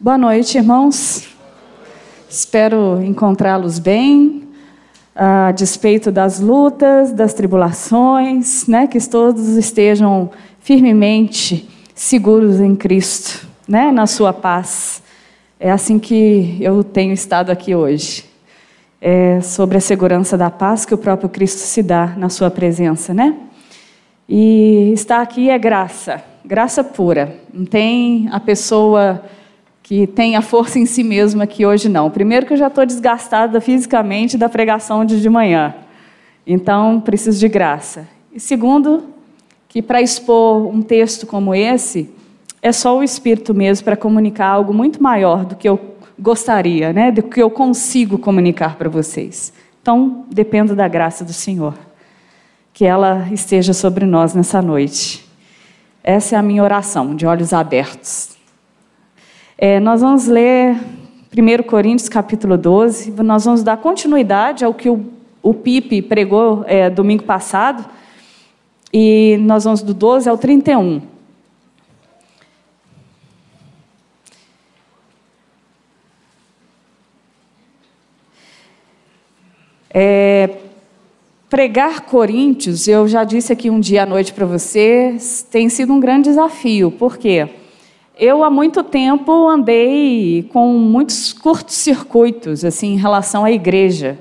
Boa noite, irmãos. Espero encontrá-los bem, a despeito das lutas, das tribulações, né? Que todos estejam firmemente seguros em Cristo, né? Na sua paz. É assim que eu tenho estado aqui hoje. É sobre a segurança da paz que o próprio Cristo se dá na sua presença, né? E estar aqui é graça, graça pura. Não tem a pessoa que tem a força em si mesma aqui hoje não. Primeiro que eu já estou desgastada fisicamente da pregação de de manhã. Então, preciso de graça. E segundo, que para expor um texto como esse, é só o Espírito mesmo para comunicar algo muito maior do que eu gostaria, né? do que eu consigo comunicar para vocês. Então, dependo da graça do Senhor que ela esteja sobre nós nessa noite. Essa é a minha oração, de olhos abertos. É, nós vamos ler 1 Coríntios capítulo 12, nós vamos dar continuidade ao que o, o Pipe pregou é, domingo passado, e nós vamos do 12 ao 31. É, Pregar Coríntios, eu já disse aqui um dia à noite para vocês, tem sido um grande desafio. Por quê? Eu há muito tempo andei com muitos curtos-circuitos assim em relação à igreja.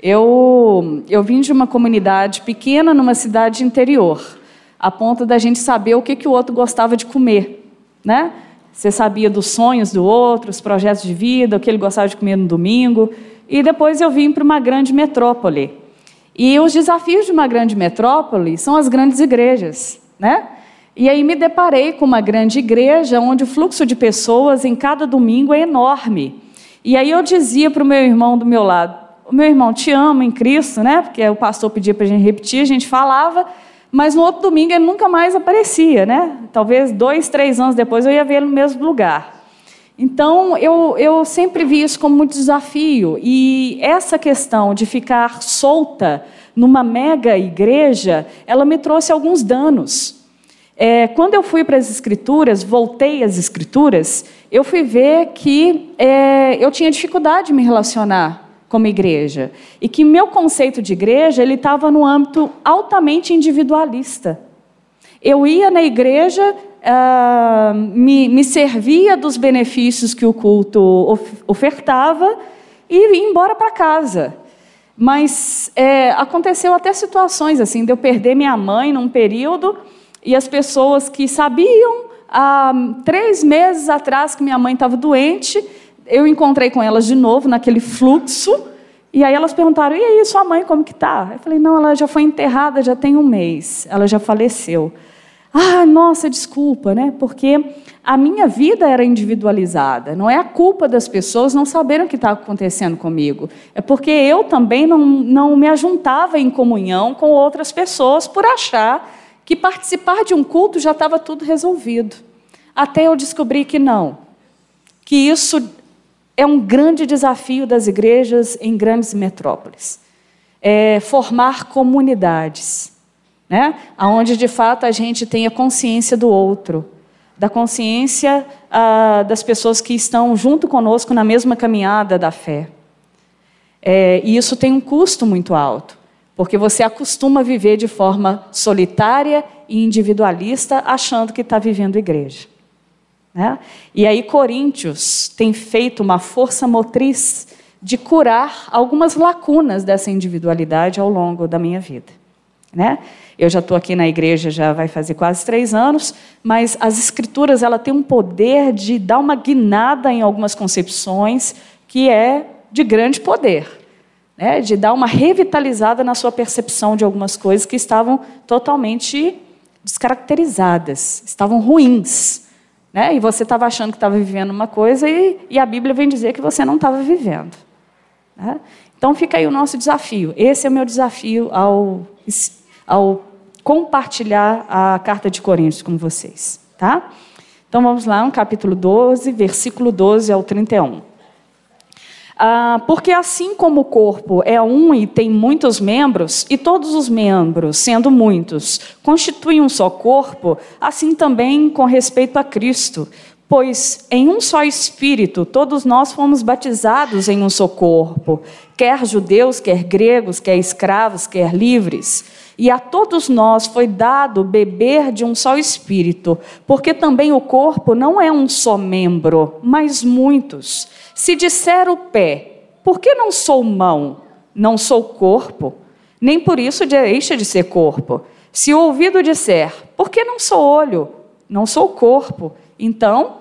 Eu eu vim de uma comunidade pequena numa cidade interior, a ponto da gente saber o que que o outro gostava de comer, né? Você sabia dos sonhos do outro, os projetos de vida, o que ele gostava de comer no domingo. E depois eu vim para uma grande metrópole. E os desafios de uma grande metrópole são as grandes igrejas, né? E aí me deparei com uma grande igreja onde o fluxo de pessoas em cada domingo é enorme. E aí eu dizia para o meu irmão do meu lado: meu irmão, te amo em Cristo, né? Porque o pastor pedia para a gente repetir, a gente falava, mas no outro domingo ele nunca mais aparecia, né? Talvez dois, três anos depois eu ia ver ele no mesmo lugar. Então, eu, eu sempre vi isso como muito desafio. E essa questão de ficar solta numa mega igreja, ela me trouxe alguns danos. É, quando eu fui para as escrituras, voltei às escrituras, eu fui ver que é, eu tinha dificuldade de me relacionar como igreja e que meu conceito de igreja ele estava no âmbito altamente individualista. Eu ia na igreja uh, me, me servia dos benefícios que o culto of, ofertava e ia embora para casa. Mas é, aconteceu até situações assim, de eu perder minha mãe num período e as pessoas que sabiam há três meses atrás que minha mãe estava doente, eu encontrei com elas de novo naquele fluxo. E aí elas perguntaram: e aí, sua mãe como que está? Eu falei: não, ela já foi enterrada já tem um mês, ela já faleceu. Ah, nossa, desculpa, né? Porque a minha vida era individualizada. Não é a culpa das pessoas não saberem o que está acontecendo comigo. É porque eu também não, não me ajuntava em comunhão com outras pessoas por achar que participar de um culto já estava tudo resolvido. Até eu descobri que não. Que isso é um grande desafio das igrejas em grandes metrópoles. É formar comunidades né? Onde de fato a gente tenha consciência do outro, da consciência ah, das pessoas que estão junto conosco na mesma caminhada da fé. É, e isso tem um custo muito alto, porque você acostuma viver de forma solitária e individualista, achando que está vivendo igreja. Né? E aí Coríntios tem feito uma força motriz de curar algumas lacunas dessa individualidade ao longo da minha vida. Né? Eu já estou aqui na igreja, já vai fazer quase três anos, mas as escrituras ela tem um poder de dar uma guinada em algumas concepções que é de grande poder, né? de dar uma revitalizada na sua percepção de algumas coisas que estavam totalmente descaracterizadas, estavam ruins. Né? E você estava achando que estava vivendo uma coisa e, e, a Bíblia vem dizer que você não estava vivendo. Né? Então fica aí o nosso desafio. Esse é o meu desafio ao, ao compartilhar a carta de Coríntios com vocês, tá? Então vamos lá, no capítulo 12, versículo 12 ao 31. Ah, porque assim como o corpo é um e tem muitos membros, e todos os membros, sendo muitos, constituem um só corpo, assim também com respeito a Cristo. Pois em um só Espírito todos nós fomos batizados em um só corpo, quer judeus, quer gregos, quer escravos, quer livres. E a todos nós foi dado beber de um só Espírito, porque também o corpo não é um só membro, mas muitos. Se disser o pé, por que não sou mão? Não sou corpo? Nem por isso deixa de ser corpo. Se o ouvido disser, por que não sou olho? Não sou corpo. Então,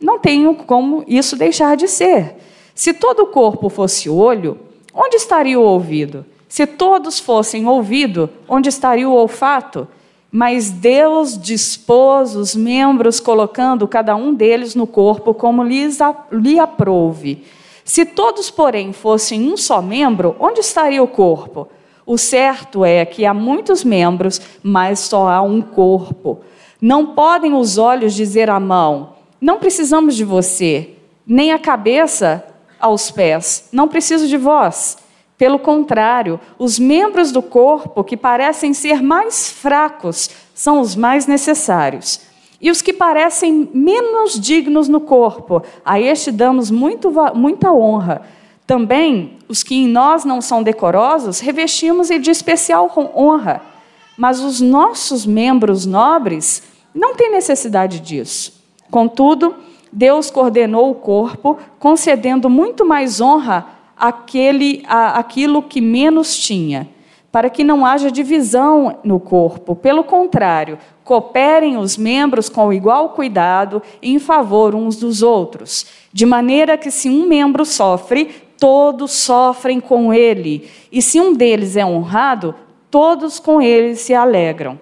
não tenho como isso deixar de ser. Se todo o corpo fosse olho, onde estaria o ouvido? Se todos fossem ouvido, onde estaria o olfato? Mas Deus dispôs os membros, colocando cada um deles no corpo como lhe aprouve. Se todos, porém, fossem um só membro, onde estaria o corpo? O certo é que há muitos membros, mas só há um corpo. Não podem os olhos dizer à mão: não precisamos de você, nem a cabeça aos pés, não preciso de vós. Pelo contrário, os membros do corpo que parecem ser mais fracos são os mais necessários. E os que parecem menos dignos no corpo, a este damos muito, muita honra. Também os que em nós não são decorosos, revestimos de especial honra. Mas os nossos membros nobres não têm necessidade disso. Contudo, Deus coordenou o corpo, concedendo muito mais honra àquele, à, àquilo que menos tinha, para que não haja divisão no corpo. Pelo contrário, cooperem os membros com igual cuidado em favor uns dos outros, de maneira que se um membro sofre, todos sofrem com ele, e se um deles é honrado, todos com ele se alegram.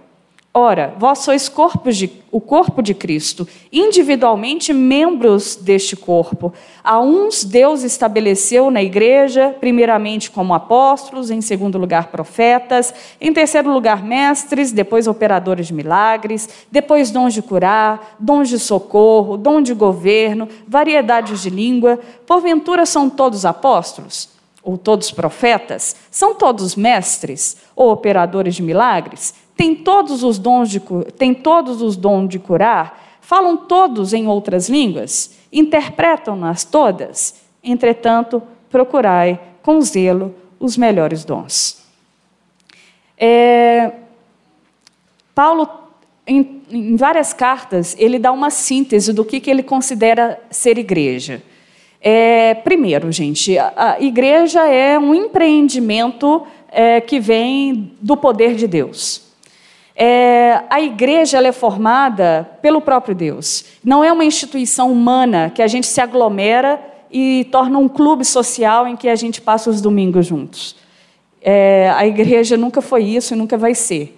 Ora, vós sois de, o corpo de Cristo, individualmente membros deste corpo. A uns Deus estabeleceu na igreja, primeiramente como apóstolos, em segundo lugar profetas, em terceiro lugar mestres, depois operadores de milagres, depois dons de curar, dons de socorro, dom de governo, variedades de língua. Porventura são todos apóstolos? Ou todos profetas? São todos mestres? Ou operadores de milagres? Têm todos os dons de, têm todos os dons de curar, falam todos em outras línguas, interpretam-nas todas. Entretanto, procurai com zelo os melhores dons. É, Paulo, em, em, várias cartas, ele dá uma síntese do que, que ele considera ser igreja. É, primeiro, gente, a, a, igreja é um empreendimento é, que vem do poder de Deus. É, a igreja é formada pelo próprio Deus. Não é uma instituição humana que a gente se aglomera e torna um clube social em que a gente passa os domingos juntos. É, a igreja nunca foi isso e nunca vai ser.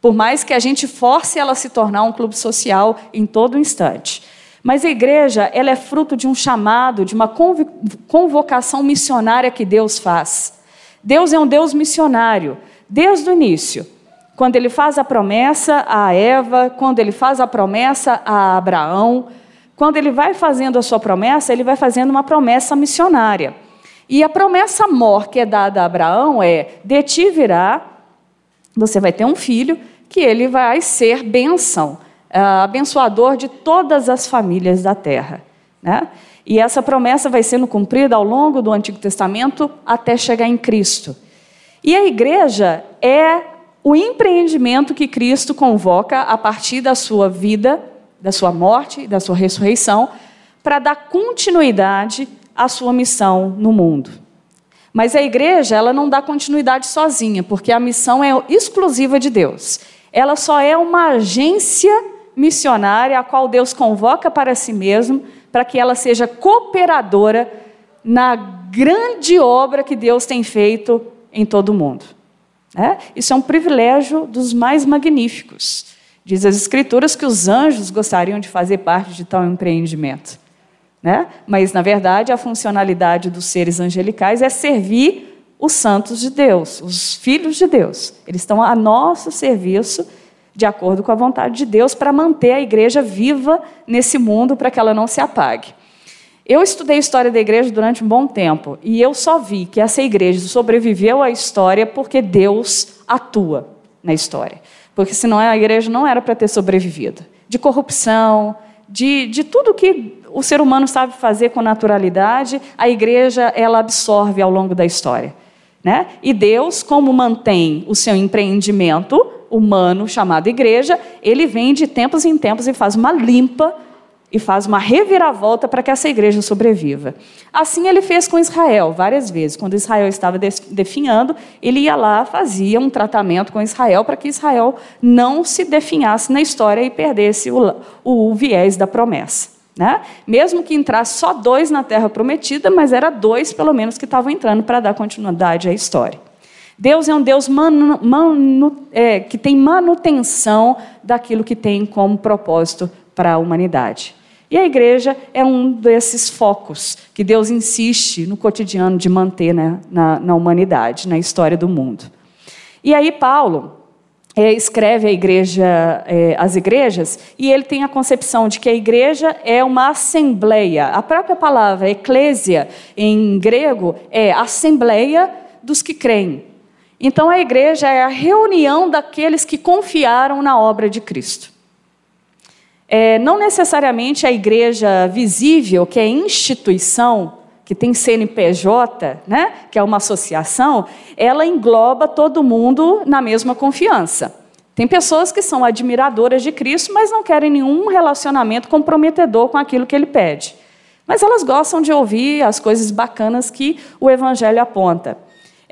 Por mais que a gente force ela a se tornar um clube social em todo instante. Mas a igreja ela é fruto de um chamado, de uma convocação missionária que Deus faz. Deus é um Deus missionário, desde o início quando ele faz a promessa a Eva, quando ele faz a promessa a Abraão, quando ele vai fazendo a sua promessa, ele vai fazendo uma promessa missionária. E a promessa mor que é dada a Abraão é: de ti virá, você vai ter um filho, que ele vai ser bênção, uh, abençoador de todas as famílias da terra. Né? E essa promessa vai sendo cumprida ao longo do Antigo Testamento até chegar em Cristo. E a igreja é o empreendimento que Cristo convoca a partir da sua vida, da sua morte, da sua ressurreição, para dar continuidade à sua missão no mundo. Mas a igreja, ela não dá continuidade sozinha, porque a missão é exclusiva de Deus. Ela só é uma agência missionária a qual Deus convoca para si mesmo, para que ela seja cooperadora na grande obra que Deus tem feito em todo o mundo. É? Isso é um privilégio dos mais magníficos. Diz as Escrituras que os anjos gostariam de fazer parte de tal empreendimento. Né? Mas, na verdade, a funcionalidade dos seres angelicais é servir os santos de Deus, os filhos de Deus. Eles estão a nosso serviço, de acordo com a vontade de Deus, para manter a igreja viva nesse mundo, para que ela não se apague. Eu estudei história da igreja durante um bom tempo e eu só vi que essa igreja sobreviveu à história porque Deus atua na história. Porque senão a igreja não era para ter sobrevivido. De corrupção, de, de tudo que o ser humano sabe fazer com naturalidade, a igreja ela absorve ao longo da história. Né? E Deus, como mantém o seu empreendimento humano chamado igreja, ele vem de tempos em tempos e faz uma limpa e faz uma reviravolta para que essa igreja sobreviva. Assim ele fez com Israel várias vezes. Quando Israel estava definhando, ele ia lá, fazia um tratamento com Israel para que Israel não se definhasse na história e perdesse o, o viés da promessa. Né? Mesmo que entrasse só dois na terra prometida, mas era dois pelo menos que estavam entrando para dar continuidade à história. Deus é um Deus manu, manu, é, que tem manutenção daquilo que tem como propósito para a humanidade. E a igreja é um desses focos que Deus insiste no cotidiano de manter né, na, na humanidade, na história do mundo. E aí, Paulo é, escreve igreja, é, as igrejas, e ele tem a concepção de que a igreja é uma assembleia. A própria palavra eclésia, em grego, é assembleia dos que creem. Então, a igreja é a reunião daqueles que confiaram na obra de Cristo. É, não necessariamente a igreja visível, que é instituição, que tem CNPJ, né, que é uma associação, ela engloba todo mundo na mesma confiança. Tem pessoas que são admiradoras de Cristo, mas não querem nenhum relacionamento comprometedor com aquilo que ele pede. Mas elas gostam de ouvir as coisas bacanas que o Evangelho aponta.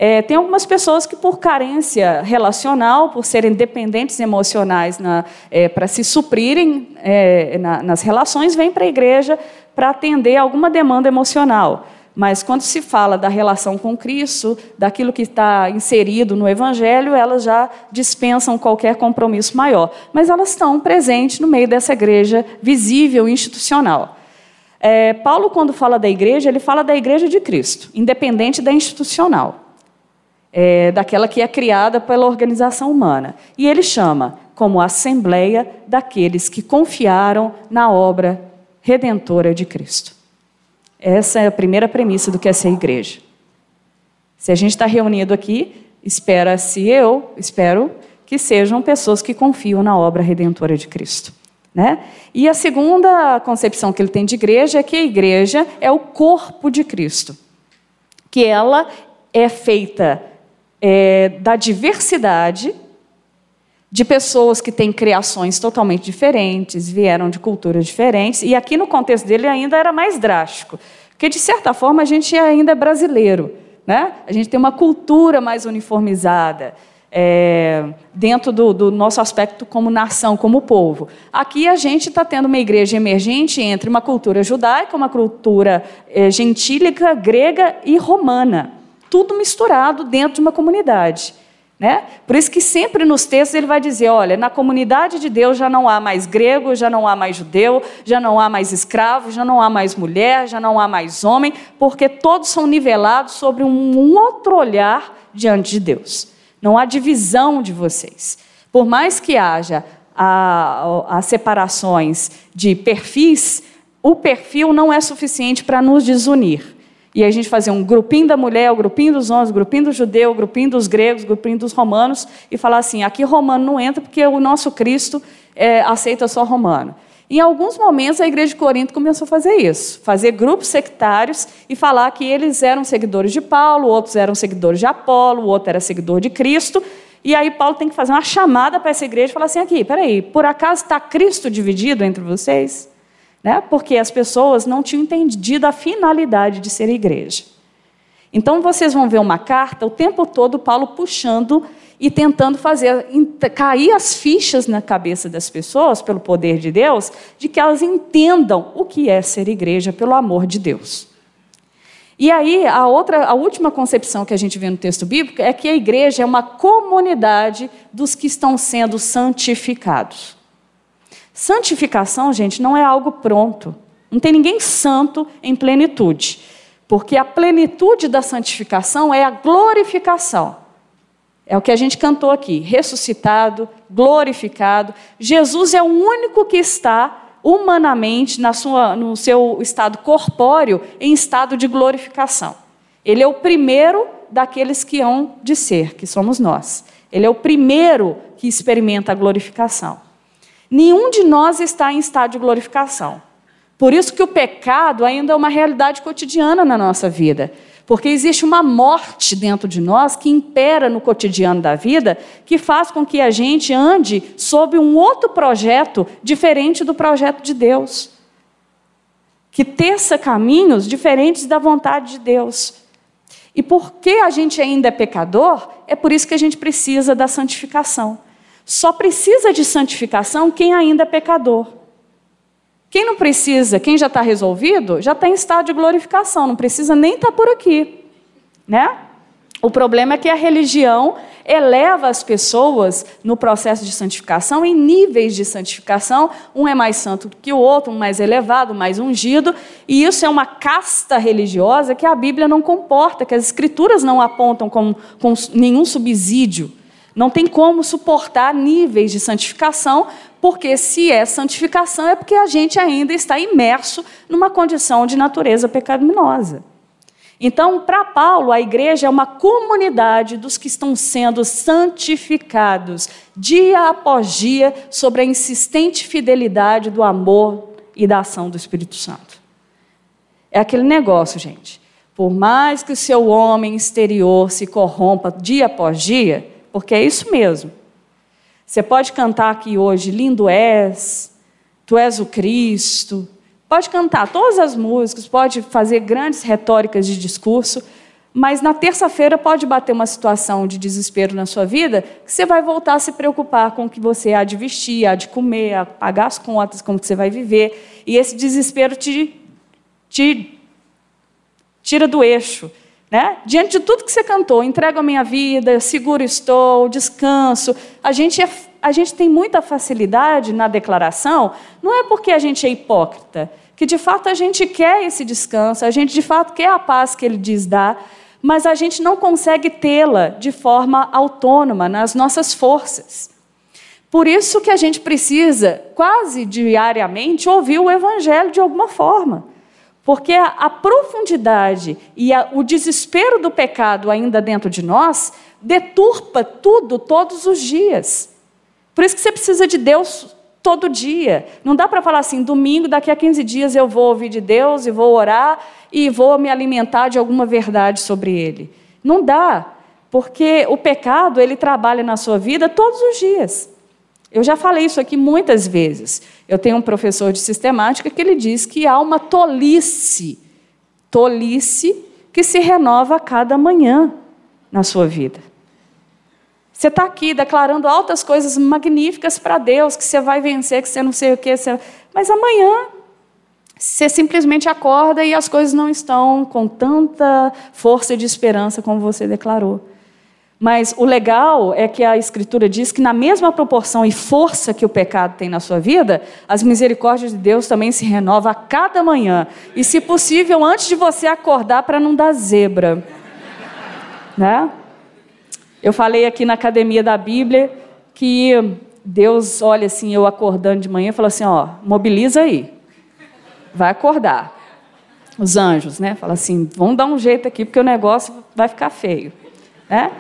É, tem algumas pessoas que, por carência relacional, por serem dependentes emocionais é, para se suprirem é, na, nas relações, vêm para a igreja para atender alguma demanda emocional. Mas quando se fala da relação com Cristo, daquilo que está inserido no Evangelho, elas já dispensam qualquer compromisso maior. Mas elas estão presentes no meio dessa igreja visível, institucional. É, Paulo, quando fala da igreja, ele fala da igreja de Cristo, independente da institucional é, daquela que é criada pela organização humana. E ele chama como Assembleia daqueles que confiaram na obra redentora de Cristo. Essa é a primeira premissa do que é ser igreja. Se a gente está reunido aqui, espera-se eu, espero que sejam pessoas que confiam na obra redentora de Cristo. Né? E a segunda concepção que ele tem de igreja é que a igreja é o corpo de Cristo, que ela é feita é, da diversidade de pessoas que têm criações totalmente diferentes, vieram de culturas diferentes, e aqui no contexto dele ainda era mais drástico, porque de certa forma a gente ainda é brasileiro, né? a gente tem uma cultura mais uniformizada. É, dentro do, do, nosso aspecto como nação, como povo. Aqui a gente está tendo uma igreja emergente entre uma cultura judaica, uma cultura é, gentílica, grega e romana tudo misturado dentro de uma comunidade. Né? Por isso que sempre nos textos ele vai dizer, olha, na comunidade de Deus já não há mais grego, já não há mais judeu, já não há mais escravo, já não há mais mulher, já não há mais homem, porque todos são nivelados sobre um outro olhar diante de Deus. Não há divisão de vocês. Por mais que haja as separações de perfis, o perfil não é suficiente para nos desunir. E a gente fazia um grupinho da mulher, o grupinho dos homens, o grupinho do judeu, o grupinho dos gregos, o grupinho dos romanos, e falar assim: aqui romano não entra porque o nosso Cristo é, aceita só romano. Em alguns momentos, a igreja de Corinto começou a fazer isso, fazer grupos sectários e falar que eles eram seguidores de Paulo, outros eram seguidores de Apolo, outro era seguidor de Cristo. E aí Paulo tem que fazer uma chamada para essa igreja e falar assim: aqui, peraí, por acaso está Cristo dividido entre vocês? Né? porque as pessoas não tinham entendido a finalidade de ser igreja. Então vocês vão ver uma carta o tempo todo Paulo puxando e tentando fazer cair as fichas na cabeça das pessoas pelo poder de Deus, de que elas entendam o que é ser igreja pelo amor de Deus. E aí a outra, a última concepção que a gente vê no texto bíblico é que a igreja é uma comunidade dos que estão sendo santificados. Santificação, gente, não é algo pronto. Não tem ninguém santo em plenitude. Porque a plenitude da santificação é a glorificação. É o que a gente cantou aqui: ressuscitado, glorificado. Jesus é o único que está humanamente, na sua, no seu estado corpóreo, em estado de glorificação. Ele é o primeiro daqueles que hão de ser, que somos nós. Ele é o primeiro que experimenta a glorificação. Nenhum de nós está em estado de glorificação. Por isso que o pecado ainda é uma realidade cotidiana na nossa vida. Porque existe uma morte dentro de nós que impera no cotidiano da vida, que faz com que a gente ande sob um outro projeto diferente do projeto de Deus. Que teça caminhos diferentes da vontade de Deus. E porque a gente ainda é pecador, é por isso que a gente precisa da santificação. Só precisa de santificação quem ainda é pecador. Quem não precisa, quem já está resolvido, já está em estado de glorificação, não precisa nem estar tá por aqui, né? O problema é que a religião eleva as pessoas no processo de santificação em níveis de santificação. Um é mais santo que o outro, um mais elevado, mais ungido, e isso é uma casta religiosa que a Bíblia não comporta, que as Escrituras não apontam como, nenhum subsídio. Não tem como suportar níveis de santificação, porque se é santificação é porque a gente ainda está imerso numa condição de natureza pecaminosa. Então, para Paulo, a igreja é uma comunidade dos que estão sendo santificados dia após dia sobre a insistente fidelidade do amor e da ação do Espírito Santo. É aquele negócio, gente. Por mais que o seu homem exterior se corrompa dia após dia, porque é isso mesmo. Você pode cantar aqui hoje, lindo és, tu és o Cristo. Pode cantar todas as músicas, pode fazer grandes retóricas de discurso, mas na terça-feira pode bater uma situação de desespero na sua vida que você vai voltar a se preocupar com o que você há de vestir, há de comer, a pagar as contas, como que você vai viver. E esse desespero te, te tira do eixo. Né? Diante de tudo que você cantou, entrego a minha vida, seguro estou, descanso, a gente, é, a gente tem muita facilidade na declaração, não é porque a gente é hipócrita, que de fato a gente quer esse descanso, a gente de fato quer a paz que ele diz dar, mas a gente não consegue tê-la de forma autônoma, nas nossas forças. Por isso que a gente precisa, quase diariamente, ouvir o Evangelho de alguma forma. Porque a, a profundidade e a, o desespero do pecado ainda dentro de nós deturpa tudo todos os dias. Por isso que você precisa de Deus todo dia. Não dá para falar assim, domingo, daqui a 15 dias eu vou ouvir de Deus e vou orar e vou me alimentar de alguma verdade sobre Ele. Não dá, porque o pecado ele trabalha na sua vida todos os dias. Eu já falei isso aqui muitas vezes. Eu tenho um professor de sistemática que ele diz que há uma tolice, tolice que se renova a cada manhã na sua vida. Você está aqui declarando altas coisas magníficas para Deus, que você vai vencer, que você não sei o quê, você... mas amanhã você simplesmente acorda e as coisas não estão com tanta força de esperança como você declarou. Mas o legal é que a Escritura diz que, na mesma proporção e força que o pecado tem na sua vida, as misericórdias de Deus também se renovam a cada manhã. E, se possível, antes de você acordar, para não dar zebra. né? Eu falei aqui na academia da Bíblia que Deus olha assim, eu acordando de manhã, e fala assim: ó, mobiliza aí, vai acordar. Os anjos, né? Fala assim: vamos dar um jeito aqui, porque o negócio vai ficar feio. Né?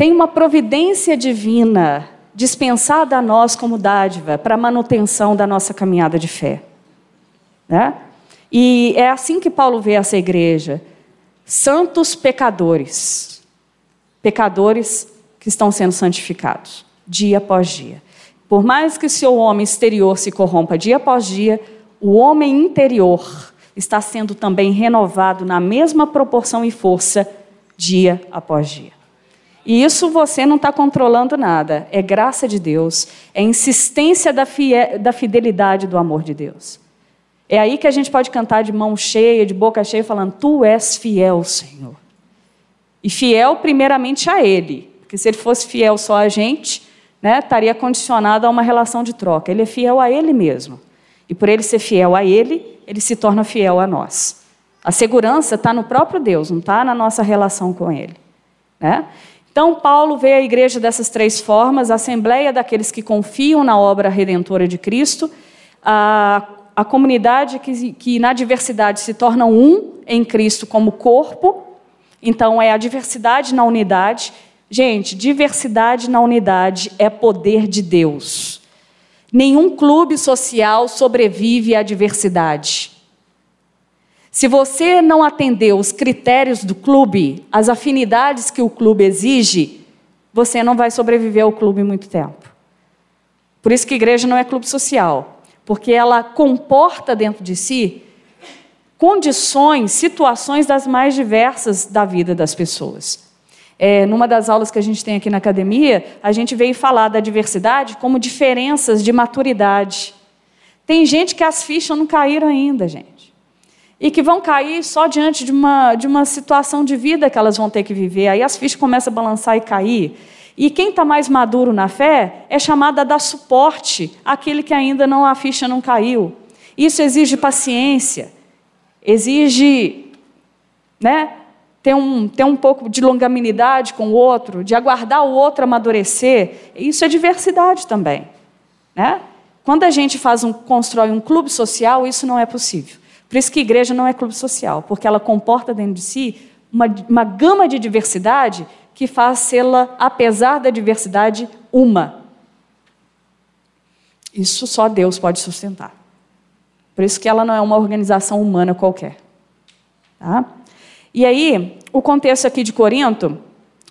Tem uma providência divina dispensada a nós como dádiva para a manutenção da nossa caminhada de fé. Né? E é assim que Paulo vê essa igreja: santos pecadores, pecadores que estão sendo santificados dia após dia. Por mais que o seu homem exterior se corrompa dia após dia, o homem interior está sendo também renovado na mesma proporção e força dia após dia. E isso você não está controlando nada. É graça de Deus. É insistência da, da fidelidade do amor de Deus. É aí que a gente pode cantar de mão cheia, de boca cheia, falando: Tu és fiel, Senhor. E fiel, primeiramente, a Ele. Porque se Ele fosse fiel só a gente, né, estaria condicionado a uma relação de troca. Ele é fiel a Ele mesmo. E por Ele ser fiel a Ele, Ele se torna fiel a nós. A segurança está no próprio Deus, não está na nossa relação com Ele. Né? Então, Paulo vê a igreja dessas três formas: a assembleia daqueles que confiam na obra redentora de Cristo, a, a comunidade que, que na diversidade se torna um em Cristo como corpo, então é a diversidade na unidade. Gente, diversidade na unidade é poder de Deus. Nenhum clube social sobrevive à diversidade. Se você não atender os critérios do clube, as afinidades que o clube exige, você não vai sobreviver ao clube muito tempo. Por isso que igreja não é clube social, porque ela comporta dentro de si condições, situações das mais diversas da vida das pessoas. É, numa das aulas que a gente tem aqui na academia, a gente veio falar da diversidade como diferenças de maturidade. Tem gente que as fichas não caíram ainda, gente. E que vão cair só diante de uma, de uma situação de vida que elas vão ter que viver. Aí as fichas começam a balançar e cair. E quem está mais maduro na fé é chamado a dar suporte àquele que ainda não a ficha não caiu. Isso exige paciência, exige né, ter, um, ter um pouco de longanimidade com o outro, de aguardar o outro amadurecer. Isso é diversidade também. Né? Quando a gente faz um, constrói um clube social, isso não é possível. Por isso que igreja não é clube social, porque ela comporta dentro de si uma, uma gama de diversidade que faz sê-la, apesar da diversidade, uma. Isso só Deus pode sustentar. Por isso que ela não é uma organização humana qualquer. Tá? E aí, o contexto aqui de Corinto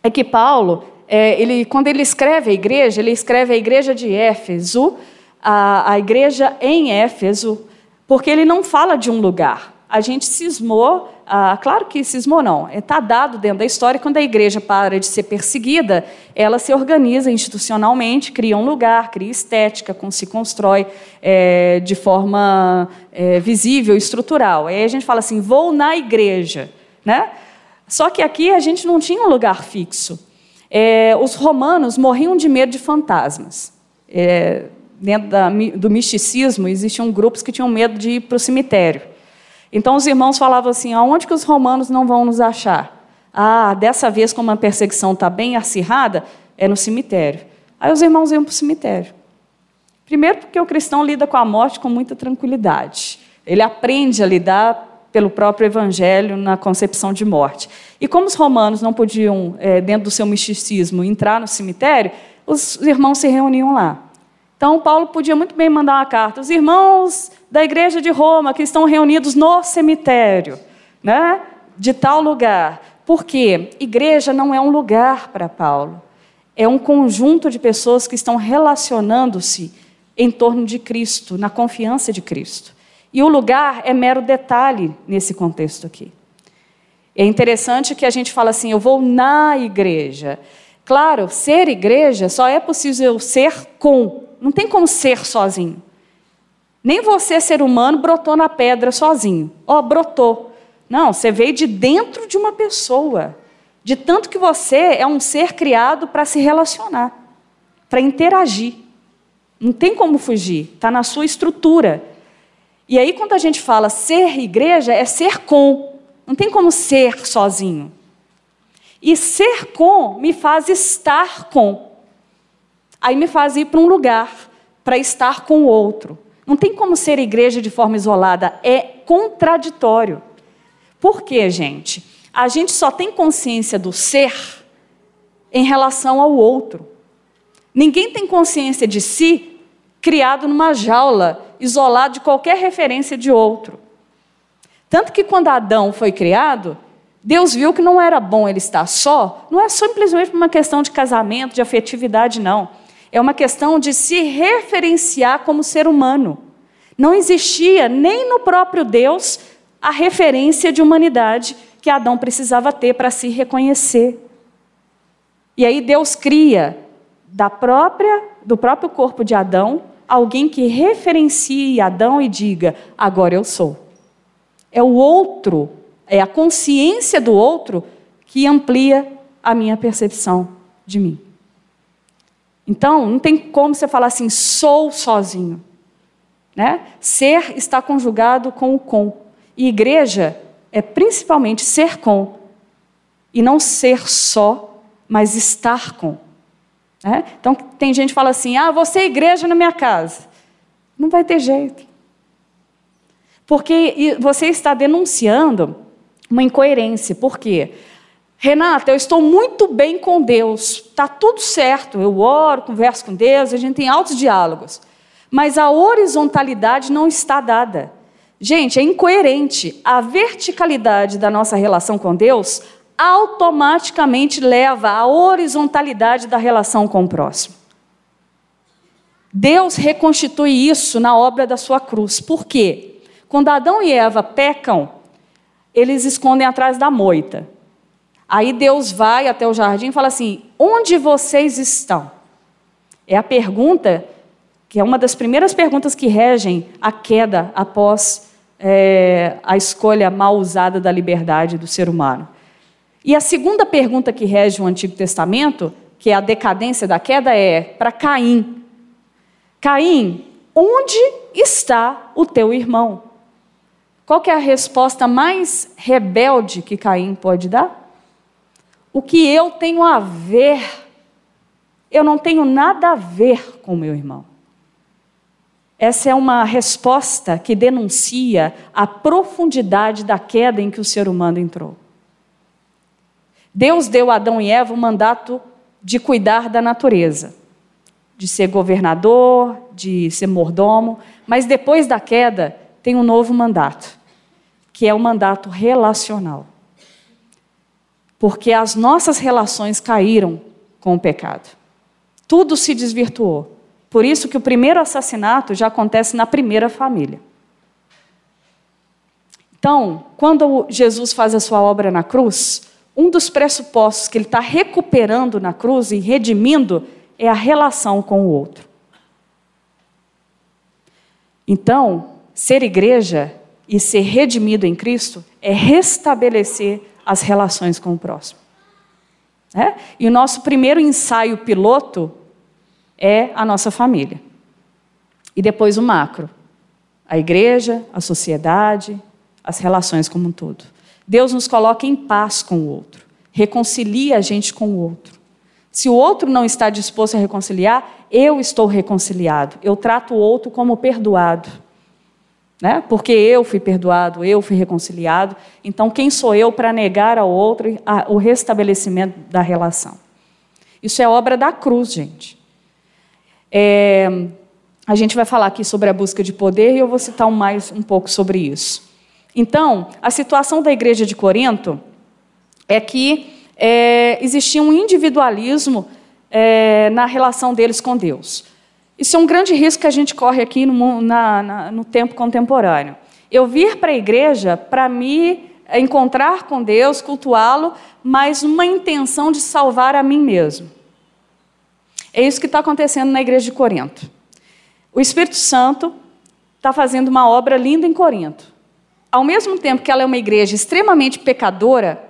é que Paulo, é, ele, quando ele escreve a igreja, ele escreve a igreja de Éfeso, a, a igreja em Éfeso, porque ele não fala de um lugar. A gente cismou, ah, claro que cismou não, está é, dado dentro da história, quando a igreja para de ser perseguida, ela se organiza institucionalmente, cria um lugar, cria estética, se constrói é, de forma é, visível, estrutural. Aí a gente fala assim, vou na igreja. Né? Só que aqui a gente não tinha um lugar fixo. É, os romanos morriam de medo de fantasmas. É, dentro da, do misticismo, existiam grupos que tinham medo de ir para o cemitério. Então os irmãos falavam assim: aonde que os romanos não vão nos achar? Ah, dessa vez, como a perseguição está bem acirrada, é no cemitério. Aí os irmãos iam para o cemitério. Primeiro, porque o cristão lida com a morte com muita tranquilidade. Ele aprende a lidar pelo próprio evangelho na concepção de morte. E como os romanos não podiam, é, dentro do seu misticismo, entrar no cemitério, os irmãos se reuniam lá. Então, Paulo podia muito bem mandar uma carta. Os irmãos da igreja de Roma que estão reunidos no cemitério, né? de tal lugar. Por quê? Igreja não é um lugar para Paulo. É um conjunto de pessoas que estão relacionando-se em torno de Cristo, na confiança de Cristo. E o lugar é mero detalhe nesse contexto aqui. É interessante que a gente fala assim: eu vou na igreja. Claro, ser igreja só é possível ser com, não tem como ser sozinho. Nem você, ser humano, brotou na pedra sozinho. Ó, oh, brotou. Não, você veio de dentro de uma pessoa. De tanto que você é um ser criado para se relacionar, para interagir. Não tem como fugir, está na sua estrutura. E aí, quando a gente fala ser igreja, é ser com. Não tem como ser sozinho. E ser com me faz estar com. Aí me faz ir para um lugar, para estar com o outro. Não tem como ser igreja de forma isolada, é contraditório. Por quê, gente? A gente só tem consciência do ser em relação ao outro. Ninguém tem consciência de si criado numa jaula, isolado de qualquer referência de outro. Tanto que quando Adão foi criado, Deus viu que não era bom ele estar só, não é simplesmente uma questão de casamento, de afetividade, não. É uma questão de se referenciar como ser humano. Não existia nem no próprio Deus a referência de humanidade que Adão precisava ter para se reconhecer. E aí Deus cria da própria do próprio corpo de Adão alguém que referencie Adão e diga: agora eu sou. É o outro, é a consciência do outro que amplia a minha percepção de mim. Então, não tem como você falar assim, sou sozinho. Né? Ser está conjugado com o com. E igreja é principalmente ser com. E não ser só, mas estar com. Né? Então, tem gente que fala assim: ah, você é igreja na minha casa. Não vai ter jeito. Porque você está denunciando uma incoerência. Por quê? Renata, eu estou muito bem com Deus, está tudo certo, eu oro, converso com Deus, a gente tem altos diálogos. mas a horizontalidade não está dada. Gente, é incoerente. A verticalidade da nossa relação com Deus automaticamente leva à horizontalidade da relação com o próximo. Deus reconstitui isso na obra da sua cruz. Por quê? Quando Adão e Eva pecam, eles escondem atrás da moita. Aí Deus vai até o jardim e fala assim: Onde vocês estão? É a pergunta que é uma das primeiras perguntas que regem a queda após é, a escolha mal usada da liberdade do ser humano. E a segunda pergunta que rege o Antigo Testamento, que é a decadência da queda, é para Caim: Caim, onde está o teu irmão? Qual é a resposta mais rebelde que Caim pode dar? O que eu tenho a ver? Eu não tenho nada a ver com meu irmão. Essa é uma resposta que denuncia a profundidade da queda em que o ser humano entrou. Deus deu a Adão e Eva o mandato de cuidar da natureza, de ser governador, de ser mordomo, mas depois da queda tem um novo mandato que é o mandato relacional. Porque as nossas relações caíram com o pecado. Tudo se desvirtuou. Por isso que o primeiro assassinato já acontece na primeira família. Então, quando Jesus faz a sua obra na cruz, um dos pressupostos que ele está recuperando na cruz e redimindo é a relação com o outro. Então, ser igreja e ser redimido em Cristo é restabelecer as relações com o próximo. É? E o nosso primeiro ensaio piloto é a nossa família. E depois o macro. A igreja, a sociedade, as relações como um todo. Deus nos coloca em paz com o outro, reconcilia a gente com o outro. Se o outro não está disposto a reconciliar, eu estou reconciliado. Eu trato o outro como perdoado né? Porque eu fui perdoado, eu fui reconciliado. Então, quem sou eu para negar ao outro o restabelecimento da relação? Isso é obra da cruz, gente. É, a gente vai falar aqui sobre a busca de poder e eu vou citar mais um pouco sobre isso. Então, a situação da igreja de Corinto é que é, existia um individualismo é, na relação deles com Deus. Isso é um grande risco que a gente corre aqui no, na, na, no tempo contemporâneo. Eu vir para a igreja para me encontrar com Deus, cultuá-lo, mas uma intenção de salvar a mim mesmo. É isso que está acontecendo na igreja de Corinto. O Espírito Santo está fazendo uma obra linda em Corinto. Ao mesmo tempo que ela é uma igreja extremamente pecadora,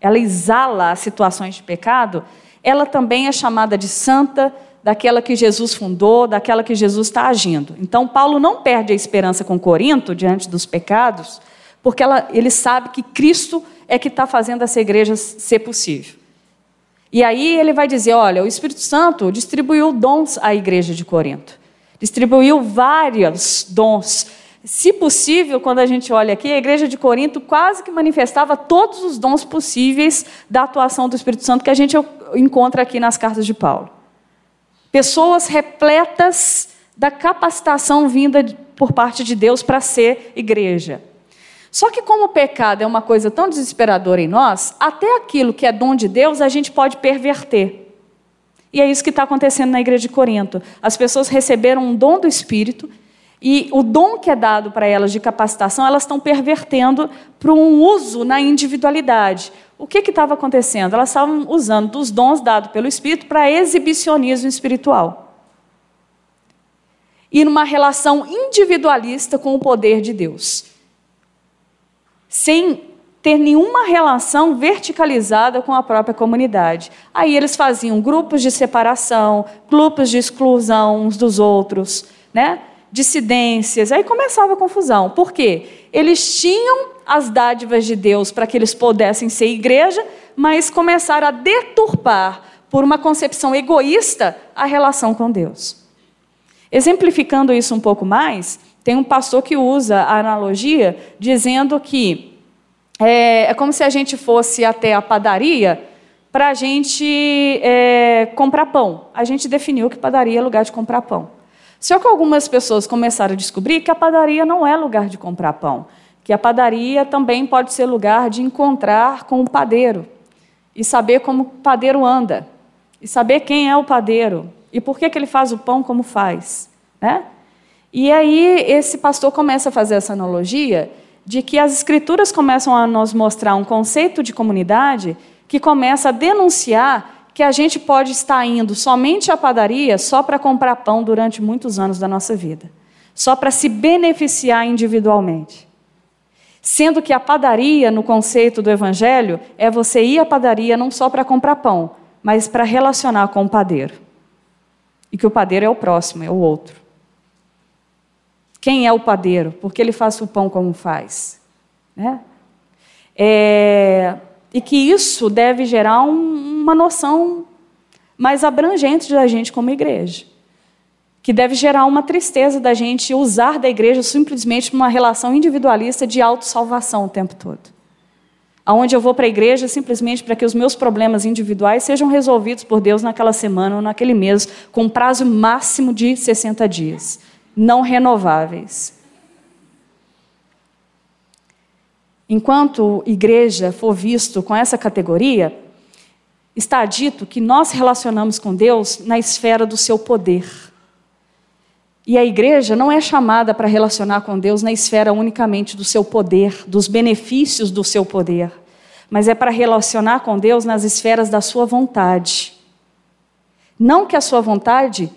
ela exala as situações de pecado, ela também é chamada de santa, daquela que Jesus fundou, daquela que Jesus está agindo. Então, Paulo não perde a esperança com Corinto diante dos pecados, porque ela, ele sabe que Cristo é que está fazendo essa igreja ser possível. E aí ele vai dizer: olha, o Espírito Santo distribuiu dons à igreja de Corinto, distribuiu vários dons. Se possível, quando a gente olha aqui, a igreja de Corinto quase que manifestava todos os dons possíveis da atuação do Espírito Santo que a gente encontra aqui nas cartas de Paulo. Pessoas repletas da capacitação vinda por parte de Deus para ser igreja. Só que, como o pecado é uma coisa tão desesperadora em nós, até aquilo que é dom de Deus a gente pode perverter. E é isso que está acontecendo na igreja de Corinto. As pessoas receberam um dom do Espírito e o dom que é dado para elas de capacitação, elas estão pervertendo para um uso na individualidade. O que estava acontecendo? Elas estavam usando dos dons dados pelo Espírito para exibicionismo espiritual. E numa relação individualista com o poder de Deus. Sem ter nenhuma relação verticalizada com a própria comunidade. Aí eles faziam grupos de separação, grupos de exclusão uns dos outros, né? Dissidências, aí começava a confusão. Por quê? Eles tinham as dádivas de Deus para que eles pudessem ser igreja, mas começaram a deturpar, por uma concepção egoísta, a relação com Deus. Exemplificando isso um pouco mais, tem um pastor que usa a analogia dizendo que é, é como se a gente fosse até a padaria para a gente é, comprar pão. A gente definiu que padaria é lugar de comprar pão. Só que algumas pessoas começaram a descobrir que a padaria não é lugar de comprar pão, que a padaria também pode ser lugar de encontrar com o padeiro e saber como o padeiro anda, e saber quem é o padeiro e por que, que ele faz o pão como faz. Né? E aí esse pastor começa a fazer essa analogia de que as escrituras começam a nos mostrar um conceito de comunidade que começa a denunciar que a gente pode estar indo somente à padaria só para comprar pão durante muitos anos da nossa vida, só para se beneficiar individualmente. Sendo que a padaria, no conceito do evangelho, é você ir à padaria não só para comprar pão, mas para relacionar com o padeiro. E que o padeiro é o próximo, é o outro. Quem é o padeiro? Porque ele faz o pão como faz. Né? É, e que isso deve gerar um, uma noção mais abrangente da gente como igreja. Que deve gerar uma tristeza da gente usar da igreja simplesmente uma relação individualista de autossalvação o tempo todo. Aonde eu vou para a igreja simplesmente para que os meus problemas individuais sejam resolvidos por Deus naquela semana ou naquele mês, com um prazo máximo de 60 dias, não renováveis. Enquanto igreja for visto com essa categoria, está dito que nós relacionamos com Deus na esfera do seu poder. E a igreja não é chamada para relacionar com Deus na esfera unicamente do seu poder, dos benefícios do seu poder, mas é para relacionar com Deus nas esferas da sua vontade. Não que a sua vontade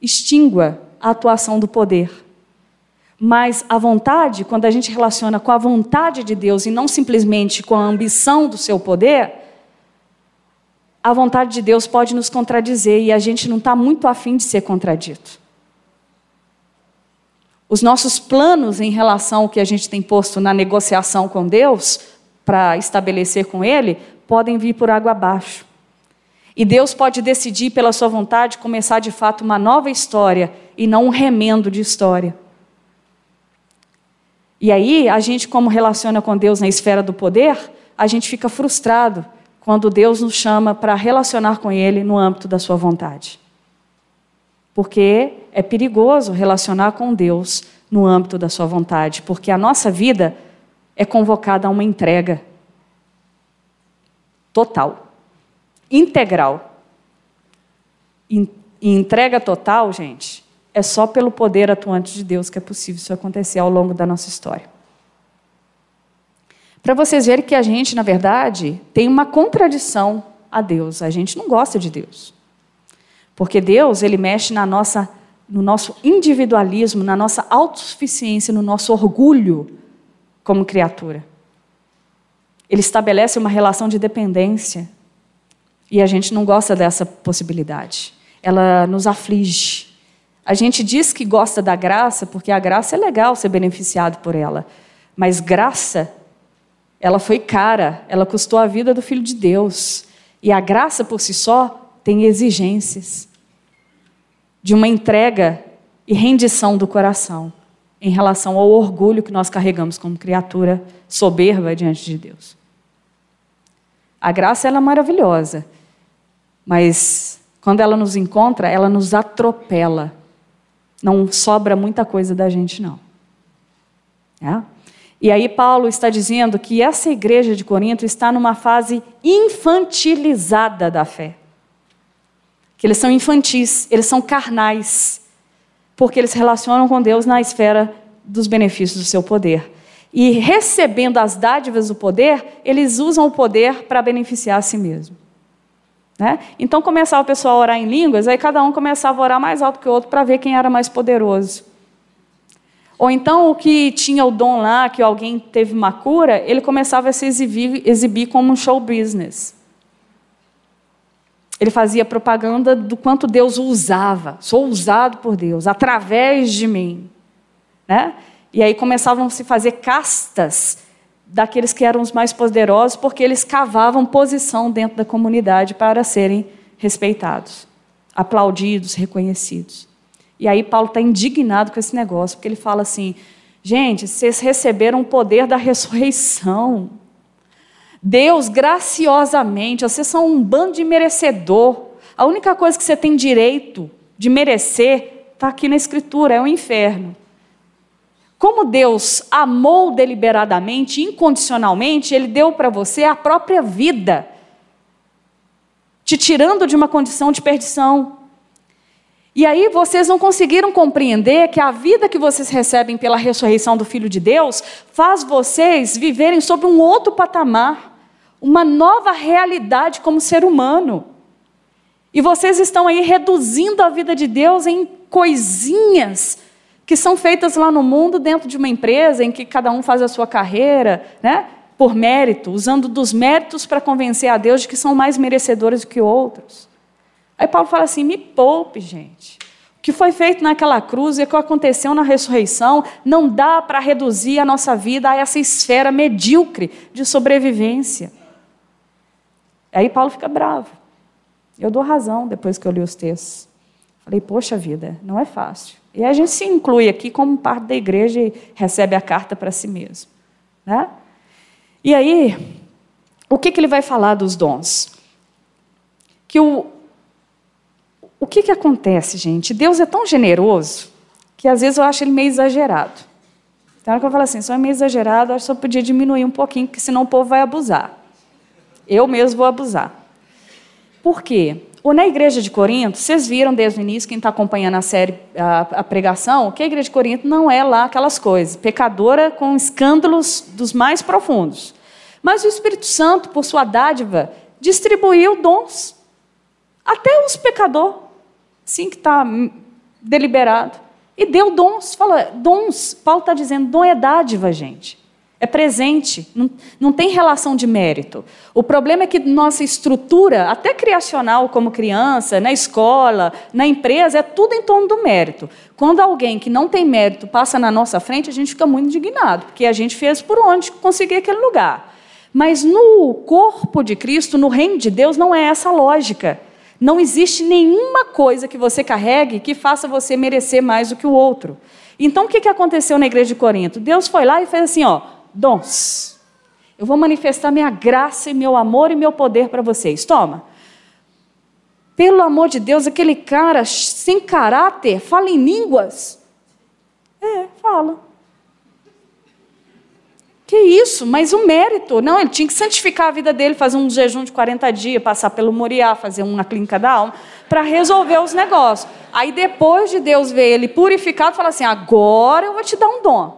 extingua a atuação do poder, mas a vontade, quando a gente relaciona com a vontade de Deus e não simplesmente com a ambição do seu poder, a vontade de Deus pode nos contradizer e a gente não está muito afim de ser contradito. Os nossos planos em relação ao que a gente tem posto na negociação com Deus, para estabelecer com Ele, podem vir por água abaixo. E Deus pode decidir, pela sua vontade, começar de fato uma nova história e não um remendo de história. E aí, a gente, como relaciona com Deus na esfera do poder, a gente fica frustrado quando Deus nos chama para relacionar com Ele no âmbito da Sua vontade. Porque é perigoso relacionar com Deus no âmbito da Sua vontade, porque a nossa vida é convocada a uma entrega total, integral. E entrega total, gente, é só pelo poder atuante de Deus que é possível isso acontecer ao longo da nossa história. Para vocês verem que a gente, na verdade, tem uma contradição a Deus. A gente não gosta de Deus. Porque Deus, ele mexe na nossa, no nosso individualismo, na nossa autossuficiência, no nosso orgulho como criatura. Ele estabelece uma relação de dependência. E a gente não gosta dessa possibilidade. Ela nos aflige. A gente diz que gosta da graça porque a graça é legal ser beneficiado por ela. Mas graça, ela foi cara, ela custou a vida do Filho de Deus. E a graça por si só tem exigências de uma entrega e rendição do coração em relação ao orgulho que nós carregamos como criatura soberba diante de Deus. A graça ela é maravilhosa, mas quando ela nos encontra, ela nos atropela não sobra muita coisa da gente, não. É? E aí, Paulo está dizendo que essa igreja de Corinto está numa fase infantilizada da fé. Que eles são infantis, eles são carnais, porque eles relacionam com Deus na esfera dos benefícios do seu poder. E recebendo as dádivas do poder, eles usam o poder para beneficiar a si mesmo. Né? Então começava o pessoal a orar em línguas, aí cada um começava a orar mais alto que o outro para ver quem era mais poderoso. Ou então o que tinha o dom lá, que alguém teve uma cura, ele começava a se exibir, exibir como um show business. Ele fazia propaganda do quanto Deus o usava. Sou usado por Deus, através de mim. Né? E aí começavam a se fazer castas daqueles que eram os mais poderosos, porque eles cavavam posição dentro da comunidade para serem respeitados, aplaudidos, reconhecidos. E aí Paulo está indignado com esse negócio, porque ele fala assim: gente, vocês receberam o poder da ressurreição. Deus, graciosamente, vocês são um bando de merecedor. A única coisa que você tem direito de merecer Está aqui na Escritura, é o inferno. Como Deus amou deliberadamente, incondicionalmente, Ele deu para você a própria vida, te tirando de uma condição de perdição. E aí vocês não conseguiram compreender que a vida que vocês recebem pela ressurreição do Filho de Deus faz vocês viverem sob um outro patamar, uma nova realidade como ser humano. E vocês estão aí reduzindo a vida de Deus em coisinhas que são feitas lá no mundo dentro de uma empresa em que cada um faz a sua carreira, né? Por mérito, usando dos méritos para convencer a Deus de que são mais merecedores do que outros. Aí Paulo fala assim: me poupe, gente. O que foi feito naquela cruz e o que aconteceu na ressurreição não dá para reduzir a nossa vida a essa esfera medíocre de sobrevivência. Aí Paulo fica bravo. Eu dou razão depois que eu li os textos. Falei, poxa vida, não é fácil. E a gente se inclui aqui como parte da igreja e recebe a carta para si mesmo. Né? E aí, o que, que ele vai falar dos dons? Que o, o que, que acontece, gente? Deus é tão generoso que às vezes eu acho ele meio exagerado. Então, que eu falo assim, só é meio exagerado, acho que só podia diminuir um pouquinho, porque senão o povo vai abusar. Eu mesmo vou abusar. Por quê? Ou na igreja de Corinto, vocês viram desde o início, quem está acompanhando a série, a, a, pregação, que a igreja de Corinto não é lá aquelas coisas, pecadora com escândalos dos mais profundos. Mas o Espírito Santo, por sua dádiva, distribuiu dons. Até os pecadores sim que está deliberado. E deu dons, fala, dons. Paulo está dizendo, dom é dádiva, gente. É presente, não, não tem relação de mérito. O problema é que nossa estrutura, até criacional como criança, na escola, na empresa, é tudo em torno do mérito. Quando alguém que não tem mérito passa na nossa frente, a gente fica muito indignado, porque a gente fez por onde conseguir aquele lugar. Mas no corpo de Cristo, no reino de Deus, não é essa lógica. Não existe nenhuma coisa que você carregue que faça você merecer mais do que o outro. Então, o que aconteceu na igreja de Corinto? Deus foi lá e fez assim: ó, dons. Eu vou manifestar minha graça e meu amor e meu poder para vocês. Toma. Pelo amor de Deus, aquele cara sem caráter fala em línguas. É, fala. Que isso? Mas o mérito. Não, ele tinha que santificar a vida dele, fazer um jejum de 40 dias, passar pelo Moriá, fazer uma clínica da alma, para resolver os negócios. Aí depois de Deus ver ele purificado, fala assim: agora eu vou te dar um dom.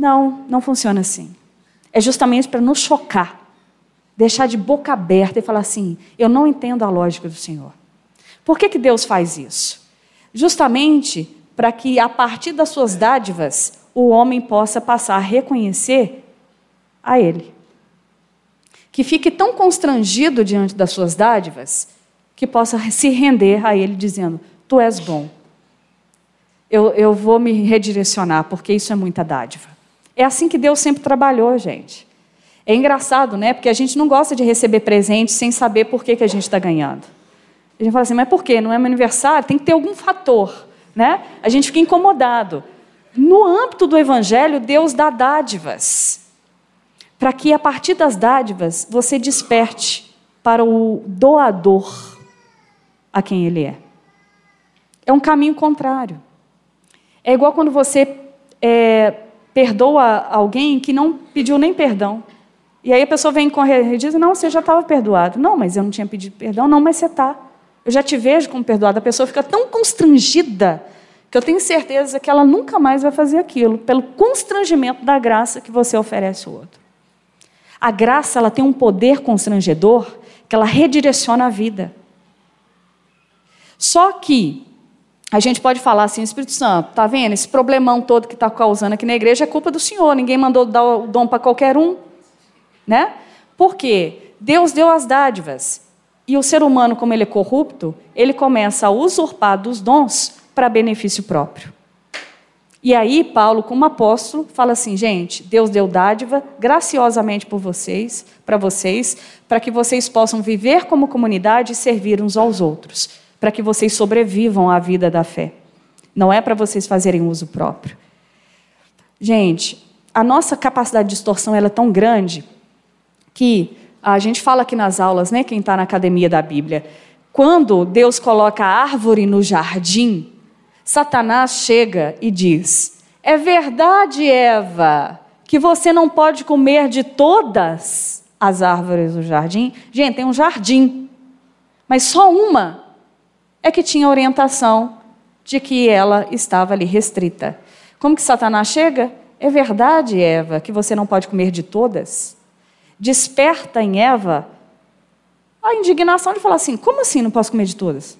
Não, não funciona assim. É justamente para nos chocar, deixar de boca aberta e falar assim: eu não entendo a lógica do Senhor. Por que, que Deus faz isso? Justamente para que, a partir das suas dádivas, o homem possa passar a reconhecer a Ele. Que fique tão constrangido diante das suas dádivas que possa se render a Ele dizendo: Tu és bom. Eu, eu vou me redirecionar, porque isso é muita dádiva. É assim que Deus sempre trabalhou, gente. É engraçado, né? Porque a gente não gosta de receber presente sem saber por que, que a gente está ganhando. A gente fala assim, mas por quê? Não é meu aniversário? Tem que ter algum fator, né? A gente fica incomodado. No âmbito do Evangelho, Deus dá dádivas, para que a partir das dádivas você desperte para o doador a quem ele é. É um caminho contrário. É igual quando você é, perdoa alguém que não pediu nem perdão. E aí a pessoa vem correr e diz: Não, você já estava perdoado. Não, mas eu não tinha pedido perdão. Não, mas você está. Eu já te vejo como perdoado. A pessoa fica tão constrangida que eu tenho certeza que ela nunca mais vai fazer aquilo, pelo constrangimento da graça que você oferece ao outro. A graça ela tem um poder constrangedor que ela redireciona a vida. Só que a gente pode falar assim, Espírito Santo, tá vendo? Esse problemão todo que está causando aqui na igreja é culpa do Senhor. Ninguém mandou dar o dom para qualquer um, né? Por quê? Deus deu as dádivas e o ser humano, como ele é corrupto, ele começa a usurpar dos dons para benefício próprio. E aí, Paulo, como apóstolo, fala assim: gente, Deus deu dádiva graciosamente por vocês, para vocês, para que vocês possam viver como comunidade e servir uns aos outros, para que vocês sobrevivam à vida da fé. Não é para vocês fazerem uso próprio. Gente, a nossa capacidade de distorção é tão grande que a gente fala aqui nas aulas, né, quem está na academia da Bíblia, quando Deus coloca a árvore no jardim, Satanás chega e diz: É verdade, Eva, que você não pode comer de todas as árvores do jardim? Gente, tem um jardim, mas só uma é que tinha orientação de que ela estava ali restrita. Como que Satanás chega? É verdade, Eva, que você não pode comer de todas? Desperta em Eva a indignação de falar assim: como assim não posso comer de todas?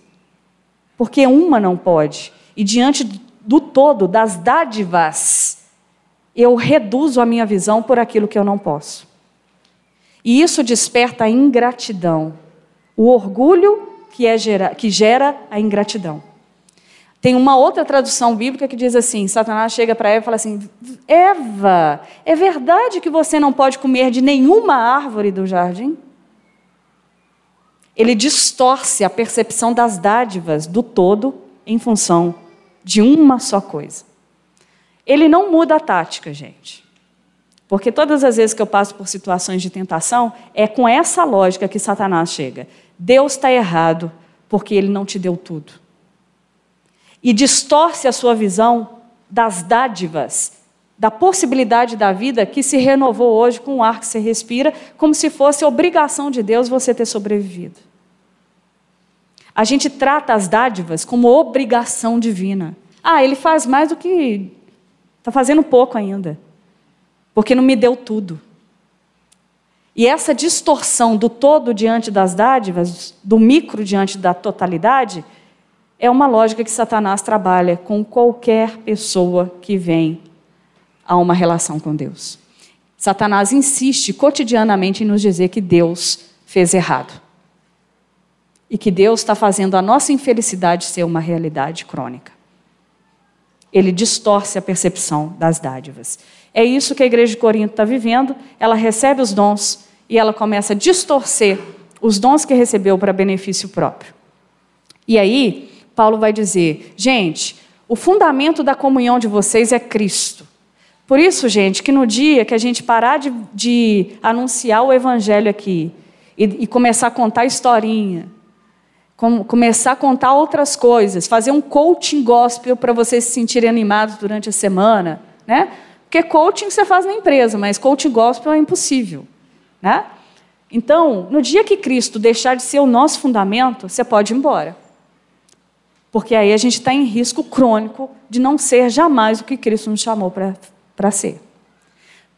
Porque uma não pode. E diante do todo, das dádivas, eu reduzo a minha visão por aquilo que eu não posso. E isso desperta a ingratidão, o orgulho que, é gera, que gera a ingratidão. Tem uma outra tradução bíblica que diz assim: Satanás chega para Eva e fala assim: Eva, é verdade que você não pode comer de nenhuma árvore do jardim? Ele distorce a percepção das dádivas do todo em função de uma só coisa. Ele não muda a tática, gente. Porque todas as vezes que eu passo por situações de tentação, é com essa lógica que Satanás chega. Deus está errado porque ele não te deu tudo e distorce a sua visão das dádivas, da possibilidade da vida que se renovou hoje com o ar que você respira, como se fosse obrigação de Deus você ter sobrevivido. A gente trata as dádivas como obrigação divina. Ah, ele faz mais do que. Está fazendo pouco ainda. Porque não me deu tudo. E essa distorção do todo diante das dádivas, do micro diante da totalidade, é uma lógica que Satanás trabalha com qualquer pessoa que vem a uma relação com Deus. Satanás insiste cotidianamente em nos dizer que Deus fez errado. E que Deus está fazendo a nossa infelicidade ser uma realidade crônica. Ele distorce a percepção das dádivas. É isso que a igreja de Corinto está vivendo. Ela recebe os dons e ela começa a distorcer os dons que recebeu para benefício próprio. E aí, Paulo vai dizer: gente, o fundamento da comunhão de vocês é Cristo. Por isso, gente, que no dia que a gente parar de, de anunciar o evangelho aqui e, e, começar a contar historinha, com, começar a contar outras coisas, fazer um coaching gospel para vocês se sentirem animados durante a semana, né? Porque coaching você faz na empresa, mas coaching gospel é impossível, né? Então, no dia que Cristo deixar de ser o nosso fundamento, você pode ir embora. Porque aí a gente está em risco crônico de não ser jamais o que Cristo nos chamou para ser.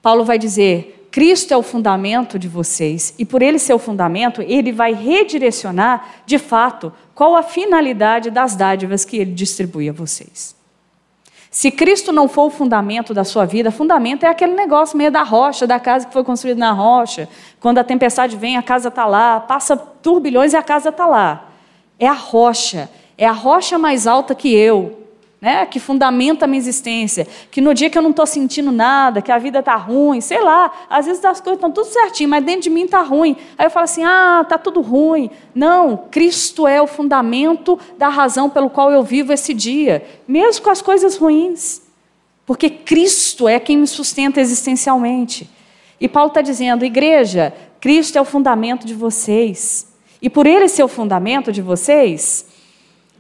Paulo vai dizer: Cristo é o fundamento de vocês, e por ele ser o fundamento, ele vai redirecionar, de fato, qual a finalidade das dádivas que ele distribui a vocês. Se Cristo não for o fundamento da sua vida, fundamento é aquele negócio meio da rocha, da casa que foi construída na rocha. Quando a tempestade vem, a casa está lá, passa turbilhões e a casa está lá. É a rocha, é a rocha mais alta que eu, né? que fundamenta a minha existência. Que no dia que eu não estou sentindo nada, que a vida está ruim, sei lá, às vezes as coisas estão tudo certinho, mas dentro de mim está ruim. Aí eu falo assim: ah, está tudo ruim. Não, Cristo é o fundamento da razão pelo qual eu vivo esse dia, mesmo com as coisas ruins. Porque Cristo é quem me sustenta existencialmente. E Paulo está dizendo: igreja, Cristo é o fundamento de vocês. E por ele ser o fundamento de vocês,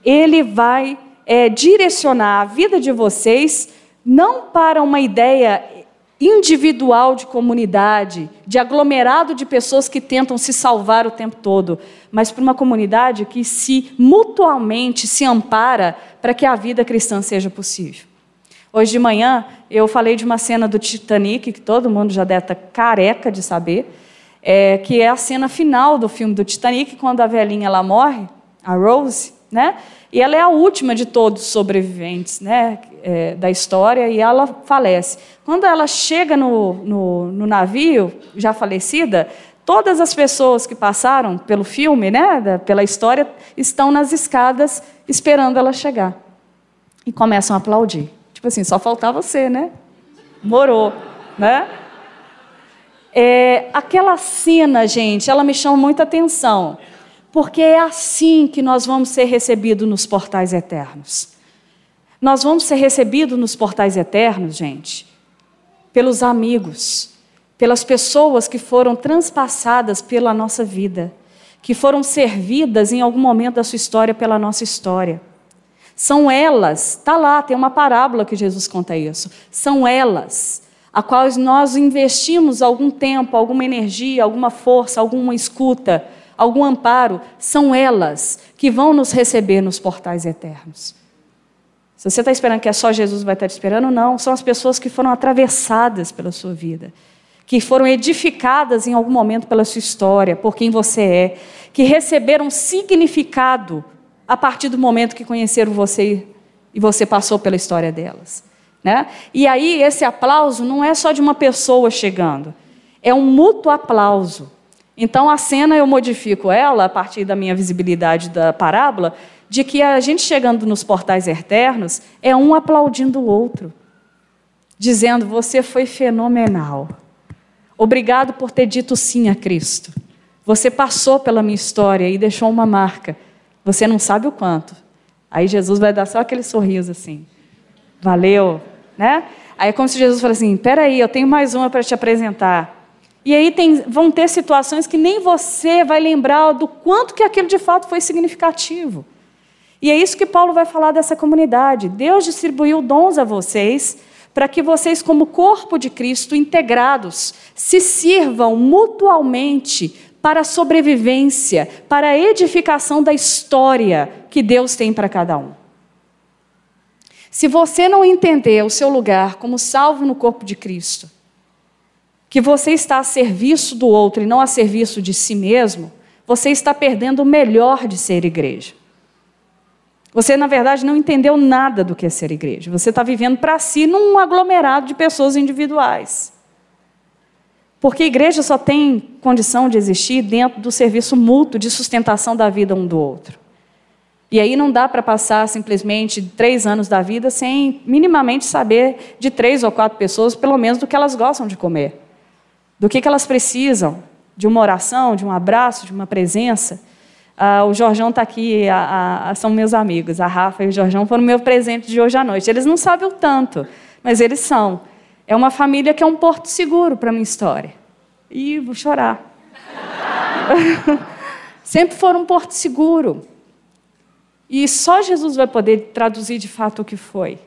ele vai é, direcionar a vida de vocês não para uma ideia individual de comunidade, de aglomerado de pessoas que tentam se salvar o tempo todo, mas para uma comunidade que se mutualmente se ampara para que a vida cristã seja possível. Hoje de manhã eu falei de uma cena do Titanic que todo mundo já deve estar careca de saber, é, que é a cena final do filme do Titanic quando a velhinha lá morre, a Rose né? E ela é a última de todos os sobreviventes né, é, da história e ela falece. Quando ela chega no, no, no, navio, já falecida, todas as pessoas que passaram pelo filme, né, da, pela história, estão nas escadas esperando ela chegar. E começam a aplaudir. Tipo assim, só faltar você, né? Morou, né? É, aquela cena, gente, ela me chama muita atenção porque é assim que nós vamos ser recebidos nos portais eternos. Nós vamos ser recebidos nos portais eternos, gente, pelos amigos, pelas pessoas que foram transpassadas pela nossa vida, que foram servidas em algum momento da sua história pela nossa história. São elas, está lá, tem uma parábola que Jesus conta isso. São elas a quais nós investimos algum tempo, alguma energia, alguma força, alguma escuta, algum amparo, são elas que vão nos receber nos portais eternos. Se você está esperando que é só Jesus vai estar te esperando, não. São as pessoas que foram atravessadas pela sua vida, que foram edificadas em algum momento pela sua história, por quem você é, que receberam significado a partir do momento que conheceram você e você passou pela história delas. Né? E aí, esse aplauso não é só de uma pessoa chegando, é um mútuo aplauso. Então, a cena eu modifico ela, a partir da minha visibilidade da parábola, de que a gente chegando nos portais eternos é um aplaudindo o outro, dizendo: Você foi fenomenal. Obrigado por ter dito sim a Cristo. Você passou pela minha história e deixou uma marca. Você não sabe o quanto. Aí Jesus vai dar só aquele sorriso assim. Valeu, né? Aí é como se Jesus falasse assim: peraí, eu tenho mais uma para te apresentar. E aí tem, vão ter situações que nem você vai lembrar do quanto que aquilo de fato foi significativo. E é isso que Paulo vai falar dessa comunidade. Deus distribuiu dons a vocês para que vocês, como corpo de Cristo, integrados, se sirvam mutualmente para a sobrevivência, para a edificação da história que Deus tem para cada um. Se você não entender o seu lugar como salvo no corpo de Cristo, que você está a serviço do outro e não a serviço de si mesmo, você está perdendo o melhor de ser igreja. Você, na verdade, não entendeu nada do que é ser igreja. Você está vivendo para si num aglomerado de pessoas individuais. Porque a igreja só tem condição de existir dentro do serviço mútuo de sustentação da vida um do outro. E aí não dá para passar simplesmente três anos da vida sem minimamente saber de três ou quatro pessoas, pelo menos, do que elas gostam de comer, do que, que elas precisam, de uma oração, de um abraço, de uma presença. Ah, o Jorjão está aqui, a, a, são meus amigos, a Rafa e o Jorjão foram meu presente de hoje à noite. Eles não sabem o tanto, mas eles são. É uma família que é um porto seguro para a minha história. E vou chorar. Sempre foram um porto seguro. E só Jesus vai poder traduzir de fato o que foi.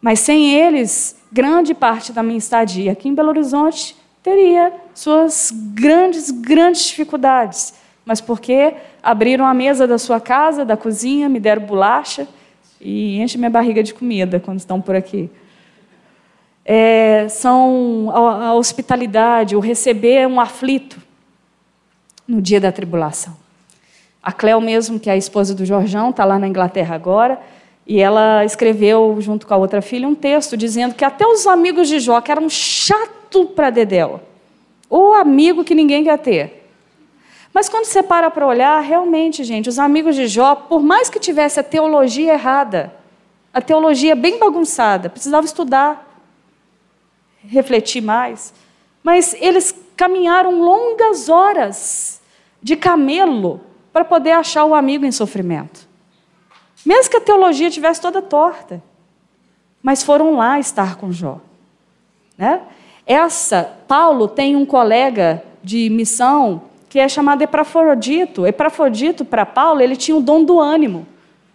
Mas sem eles, grande parte da minha estadia aqui em Belo Horizonte teria suas grandes, grandes dificuldades. Mas porque abriram a mesa da sua casa, da cozinha, me deram bolacha e enche minha barriga de comida quando estão por aqui. É, são a, a hospitalidade, o receber um aflito no dia da tribulação. A Cleo mesmo, que é a esposa do Jorjão, está lá na Inglaterra agora, e ela escreveu, junto com a outra filha, um texto dizendo que até os amigos de Jó, que eram chato para Dedéu, o amigo que ninguém quer ter. Mas quando você para para olhar, realmente, gente, os amigos de Jó, por mais que tivesse a teologia errada, a teologia bem bagunçada, precisava estudar, refletir mais, mas eles caminharam longas horas de camelo para poder achar o amigo em sofrimento. Mesmo que a teologia tivesse toda torta, mas foram lá estar com Jó. Né? Essa, Paulo tem um colega de missão que é chamado Epafrodito. Epafrodito, para Paulo, ele tinha o dom do ânimo.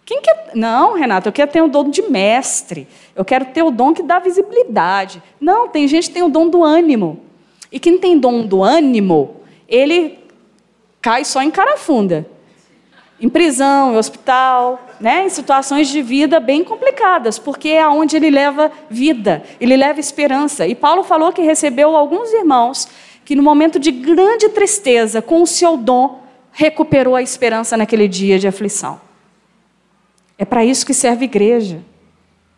Quem quer... Não, Renato, eu quero ter o dom de mestre. Eu quero ter o dom que dá visibilidade. Não, tem gente que tem o dom do ânimo. E quem tem dom do ânimo, ele cai só em cara funda. Em prisão, em hospital, né? em situações de vida bem complicadas, porque é onde ele leva vida, ele leva esperança. E Paulo falou que recebeu alguns irmãos que, no momento de grande tristeza, com o seu dom, recuperou a esperança naquele dia de aflição. É para isso que serve igreja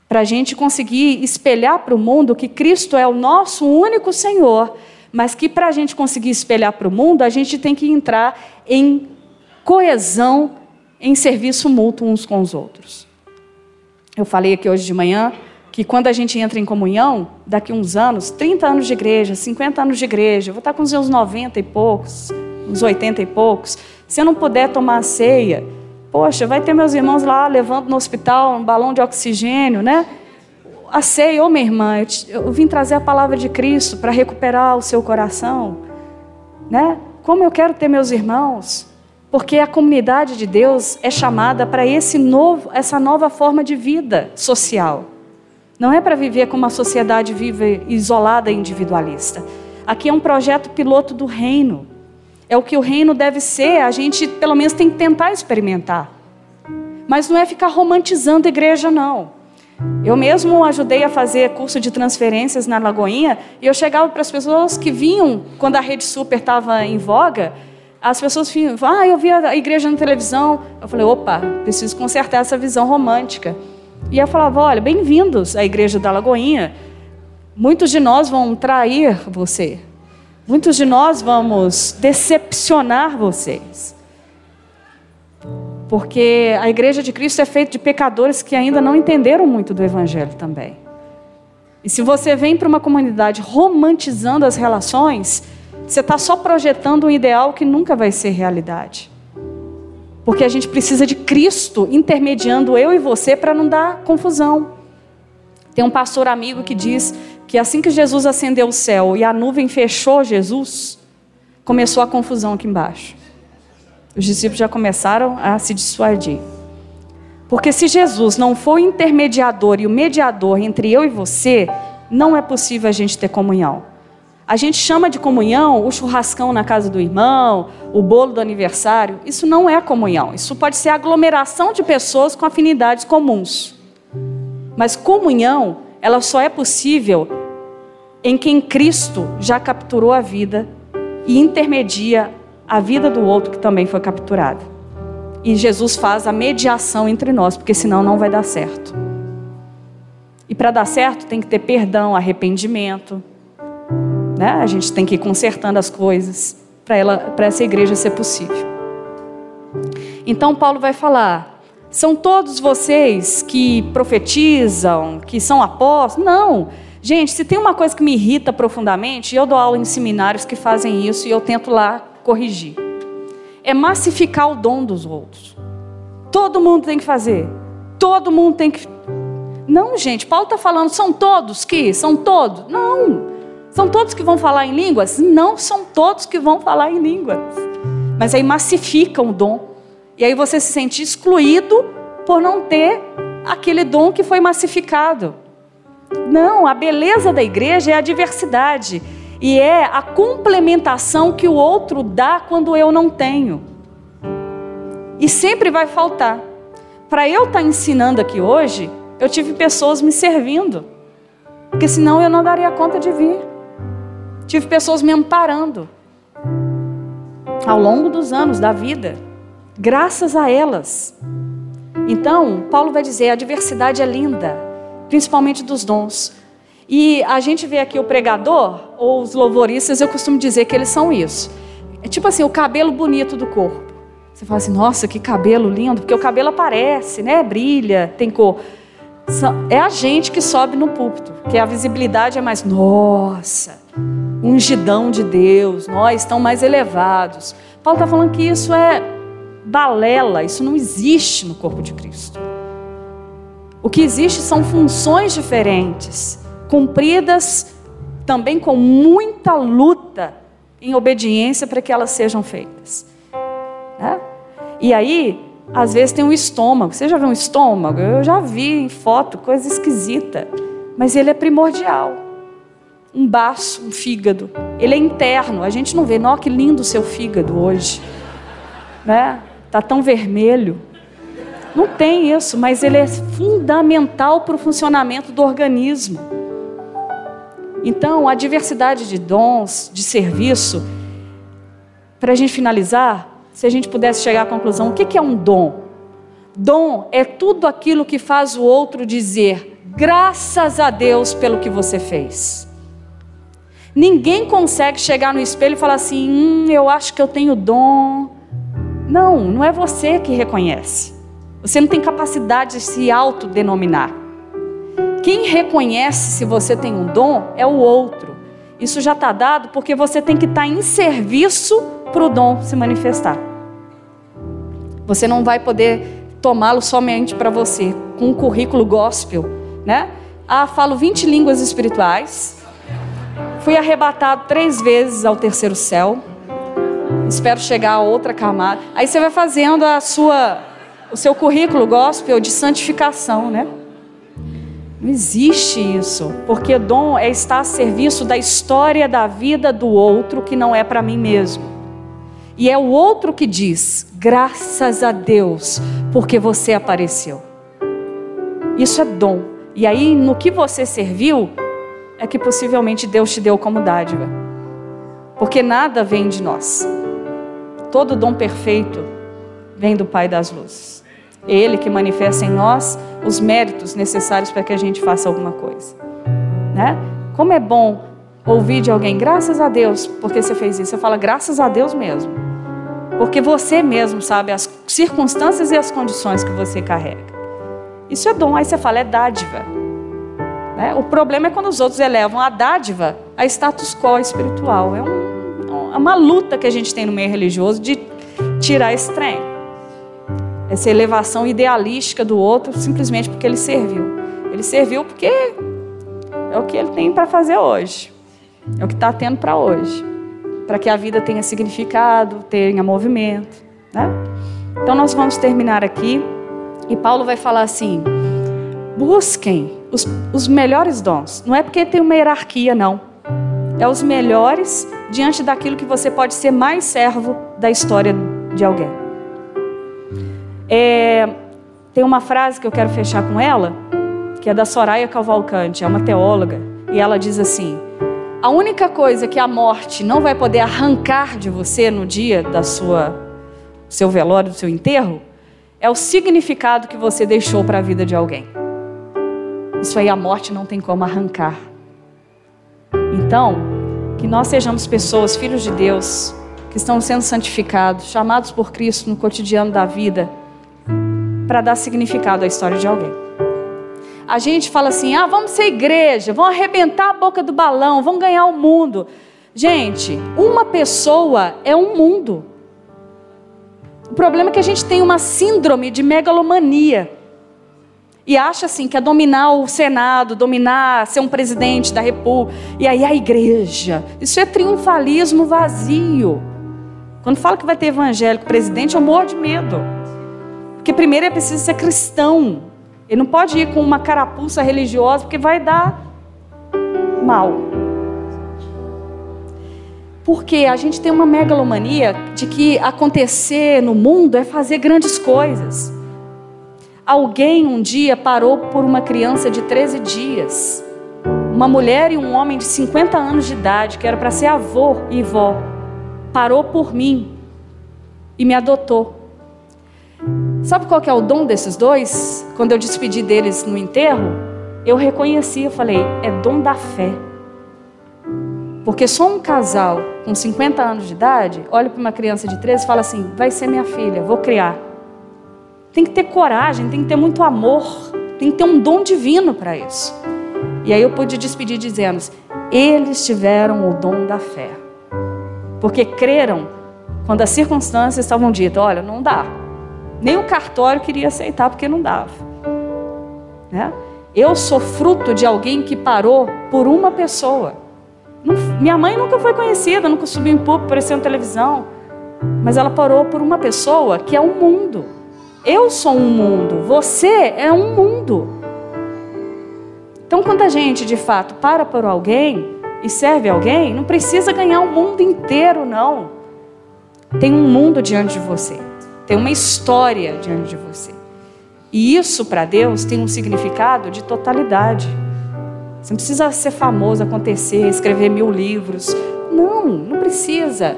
para a gente conseguir espelhar para o mundo que Cristo é o nosso único Senhor mas que para a gente conseguir espelhar para o mundo, a gente tem que entrar em coesão, em serviço mútuo uns com os outros. Eu falei aqui hoje de manhã que quando a gente entra em comunhão, daqui uns anos, 30 anos de igreja, 50 anos de igreja, eu vou estar com os meus 90 e poucos, uns 80 e poucos, se eu não puder tomar a ceia, poxa, vai ter meus irmãos lá levando no hospital um balão de oxigênio, né? a ceia, ô minha irmã, eu, te, eu, vim trazer a palavra de Cristo para recuperar o seu coração, né? Como eu quero ter meus irmãos, Porque a comunidade de Deus é chamada para esse novo, essa nova forma de vida social. Não é para viver como uma sociedade vive isolada e individualista. Aqui é um projeto piloto do reino. É o que o reino deve ser, a gente pelo menos tem que tentar experimentar. Mas não é ficar romantizando a igreja, não. Eu mesmo ajudei a fazer curso de transferências na Lagoinha e eu chegava para as pessoas que vinham quando a Rede Super estava em voga. As pessoas vinham, ah, eu vi a igreja na televisão. Eu falei, opa, preciso consertar essa visão romântica. E eu falava, olha, bem-vindos à igreja da Lagoinha. Muitos de nós vão trair você. Muitos de nós vamos decepcionar vocês. Porque a igreja de Cristo é feita de pecadores que ainda não entenderam muito do Evangelho também. E se você vem para uma comunidade romantizando as relações, você está só projetando um ideal que nunca vai ser realidade. Porque a gente precisa de Cristo intermediando eu e você para não dar confusão. Tem um pastor amigo que diz que assim que Jesus acendeu o céu e a nuvem fechou Jesus, começou a confusão aqui embaixo. Os discípulos já começaram a se dissuadir. Porque se Jesus não for o intermediador e o mediador entre eu e você, não é possível a gente ter comunhão. A gente chama de comunhão o churrascão na casa do irmão, o bolo do aniversário. Isso não é comunhão. Isso pode ser aglomeração de pessoas com afinidades comuns. Mas comunhão, ela só é possível em quem Cristo já capturou a vida e intermedia a vida do outro que também foi capturado. E Jesus faz a mediação entre nós, porque senão não vai dar certo. E para dar certo tem que ter perdão, arrependimento. Né? A gente tem que ir consertando as coisas para essa igreja ser possível. Então Paulo vai falar: são todos vocês que profetizam, que são apóstolos? Não. Gente, se tem uma coisa que me irrita profundamente, eu dou aula em seminários que fazem isso e eu tento lá corrigir. É massificar o dom dos outros. Todo mundo tem que fazer. Todo mundo tem que. Não, gente, Paulo está falando, são todos que? São todos? Não. São todos que vão falar em línguas? Não são todos que vão falar em línguas. Mas aí massificam o dom. E aí você se sente excluído por não ter aquele dom que foi massificado. Não, a beleza da igreja é a diversidade e é a complementação que o outro dá quando eu não tenho. E sempre vai faltar. Para eu estar tá ensinando aqui hoje, eu tive pessoas me servindo, porque senão eu não daria conta de vir. Tive pessoas me amparando ao longo dos anos da vida, graças a elas. Então, Paulo vai dizer: a diversidade é linda, principalmente dos dons. E a gente vê aqui o pregador, ou os louvoristas, eu costumo dizer que eles são isso. É tipo assim, o cabelo bonito do corpo. Você fala assim, nossa, que cabelo lindo, porque o cabelo aparece, né? Brilha, tem cor. É a gente que sobe no púlpito, que a visibilidade é mais, nossa, ungidão de Deus, nós estão mais elevados. Paulo está falando que isso é balela, isso não existe no corpo de Cristo. O que existe são funções diferentes cumpridas também com muita luta em obediência para que elas sejam feitas. Né? E aí, às vezes tem um estômago. Você já viu um estômago? Eu já vi em foto, coisa esquisita. Mas ele é primordial. Um baço, um fígado. Ele é interno. A gente não vê, nossa, que lindo o seu fígado hoje. Né? Tá tão vermelho. Não tem isso, mas ele é fundamental para o funcionamento do organismo. Então, a diversidade de dons, de serviço, para a gente finalizar, se a gente pudesse chegar à conclusão, o que é um dom? Dom é tudo aquilo que faz o outro dizer, graças a Deus pelo que você fez. Ninguém consegue chegar no espelho e falar assim: hum, eu acho que eu tenho dom. Não, não é você que reconhece. Você não tem capacidade de se autodenominar. Quem reconhece se você tem um dom é o outro. Isso já está dado porque você tem que estar tá em serviço para o dom se manifestar. Você não vai poder tomá-lo somente para você, com um currículo gospel, né? Ah, falo 20 línguas espirituais. Fui arrebatado três vezes ao terceiro céu. espero chegar a outra camada. Aí você vai fazendo a sua, o seu currículo gospel de santificação, né? Não existe isso, porque dom é estar a serviço da história da vida do outro que não é para mim mesmo. E é o outro que diz: graças a Deus, porque você apareceu. Isso é dom. E aí, no que você serviu, é que possivelmente Deus te deu como dádiva. Porque nada vem de nós. Todo dom perfeito vem do Pai das luzes. Ele que manifesta em nós os méritos necessários para que a gente faça alguma coisa. Né? Como é bom ouvir de alguém, graças a Deus, porque você fez isso. Você fala, graças a Deus mesmo. Porque você mesmo sabe as circunstâncias e as condições que você carrega. Isso é dom. Aí você fala, é dádiva. Né? O problema é quando os outros elevam a dádiva a status quo espiritual. É, um, é uma luta que a gente tem no meio religioso de tirar esse trem essa elevação idealística do outro simplesmente porque ele serviu. Ele serviu porque é o que ele tem para fazer hoje, é o que está tendo para hoje, para que a vida tenha significado, tenha movimento. Né? Então nós vamos terminar aqui e Paulo vai falar assim: busquem os, os melhores dons. Não é porque tem uma hierarquia, não. É os melhores diante daquilo que você pode ser mais servo da história de alguém. É, tem uma frase que eu quero fechar com ela, que é da Soraya Cavalcante, é uma teóloga, e ela diz assim: A única coisa que a morte não vai poder arrancar de você no dia da sua seu velório, do seu enterro, é o significado que você deixou para a vida de alguém. Isso aí a morte não tem como arrancar. Então, que nós sejamos pessoas, filhos de Deus, que estão sendo santificados, chamados por Cristo no cotidiano da vida para dar significado à história de alguém. A gente fala assim: ah, vamos ser igreja, vamos arrebentar a boca do balão, vamos ganhar o mundo. Gente, uma pessoa é um mundo. O problema é que a gente tem uma síndrome de megalomania. E acha assim que é dominar o Senado, dominar, ser um presidente da República. E aí a igreja. Isso é triunfalismo vazio. Quando fala que vai ter evangélico presidente, eu morro de medo. Porque primeiro é preciso ser cristão. Ele não pode ir com uma carapuça religiosa, porque vai dar mal. Porque a gente tem uma megalomania de que acontecer no mundo é fazer grandes coisas. Alguém um dia parou por uma criança de 13 dias. Uma mulher e um homem de 50 anos de idade, que era para ser avô e vó, parou por mim e me adotou. Sabe qual que é o dom desses dois? Quando eu despedi deles no enterro, eu reconheci, eu falei, é dom da fé. Porque só um casal com 50 anos de idade olha para uma criança de 13 e fala assim: vai ser minha filha, vou criar. Tem que ter coragem, tem que ter muito amor, tem que ter um dom divino para isso. E aí eu pude despedir dizendo: eles tiveram o dom da fé. Porque creram quando as circunstâncias estavam ditas: olha, não dá, nem o cartório queria aceitar porque não dava. Né? Eu sou fruto de alguém que parou por uma pessoa. Não, minha mãe nunca foi conhecida, nunca subiu em público, apareceu na televisão. Mas ela parou por uma pessoa que é um mundo. Eu sou um mundo, você é um mundo. Então, quando a gente de fato para por alguém e serve alguém, não precisa ganhar o mundo inteiro, não. Tem um mundo diante de você tem uma história diante de você. E isso para Deus tem um significado de totalidade. Você não precisa ser famoso, acontecer, escrever mil livros. Não, não precisa.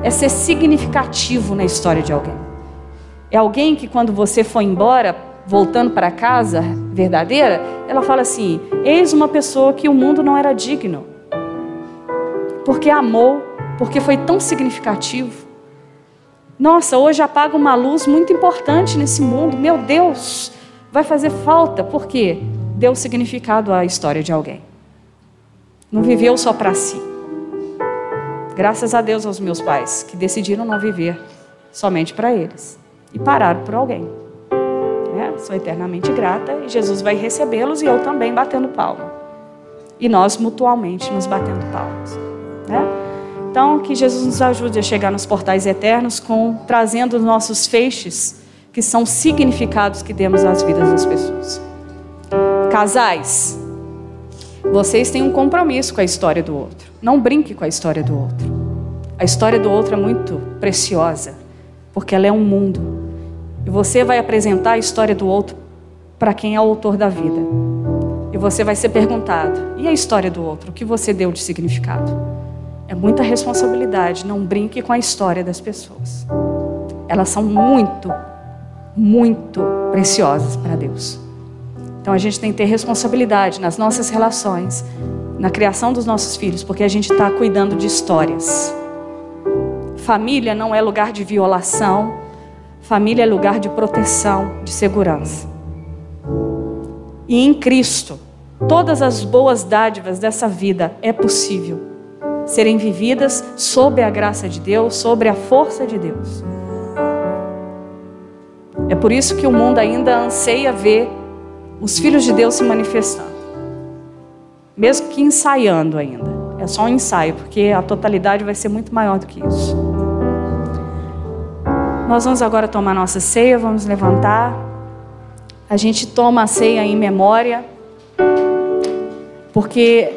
É ser significativo na história de alguém. É alguém que quando você for embora, voltando para casa verdadeira, ela fala assim: Eis uma pessoa que o mundo não era digno. Porque amou, porque foi tão significativo. Nossa, hoje apaga uma luz muito importante nesse mundo. Meu Deus, vai fazer falta. Por quê? Deu significado à história de alguém. Não viveu só para si. Graças a Deus aos meus pais, que decidiram não viver somente para eles e pararam por alguém. É, sou eternamente grata e Jesus vai recebê-los e eu também batendo palma. E nós mutualmente nos batendo palmas. Né? Então, que Jesus nos ajude a chegar nos portais eternos com trazendo os nossos feixes, que são significados que demos às vidas das pessoas. Casais, vocês têm um compromisso com a história do outro. Não brinque com a história do outro. A história do outro é muito preciosa, porque ela é um mundo. E você vai apresentar a história do outro para quem é o autor da vida. E você vai ser perguntado: e a história do outro? O que você deu de significado? É muita responsabilidade. Não brinque com a história das pessoas. Elas são muito, muito preciosas para Deus. Então a gente tem que ter responsabilidade nas nossas relações, na criação dos nossos filhos, porque a gente está cuidando de histórias. Família não é lugar de violação, família é lugar de proteção, de segurança. E em Cristo, todas as boas dádivas dessa vida é possível serem vividas sob a graça de Deus, sobre a força de Deus. É por isso que o mundo ainda anseia ver os filhos de Deus se manifestando. Mesmo que ensaiando ainda. É só um ensaio, porque a totalidade vai ser muito maior do que isso. Nós vamos agora tomar nossa ceia, vamos levantar. A gente toma a ceia em memória, porque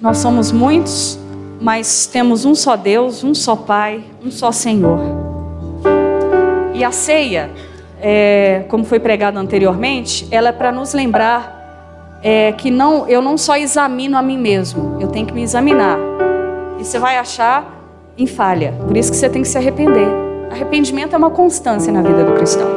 nós somos muitos, mas temos um só Deus, um só Pai, um só Senhor. E a ceia é, como foi pregado anteriormente, ela é para nos lembrar é, que não, eu não só examino a mim mesmo, eu tenho que me examinar. E você vai achar em falha. Por isso que você tem que se arrepender. Arrependimento é uma constância na vida do cristão.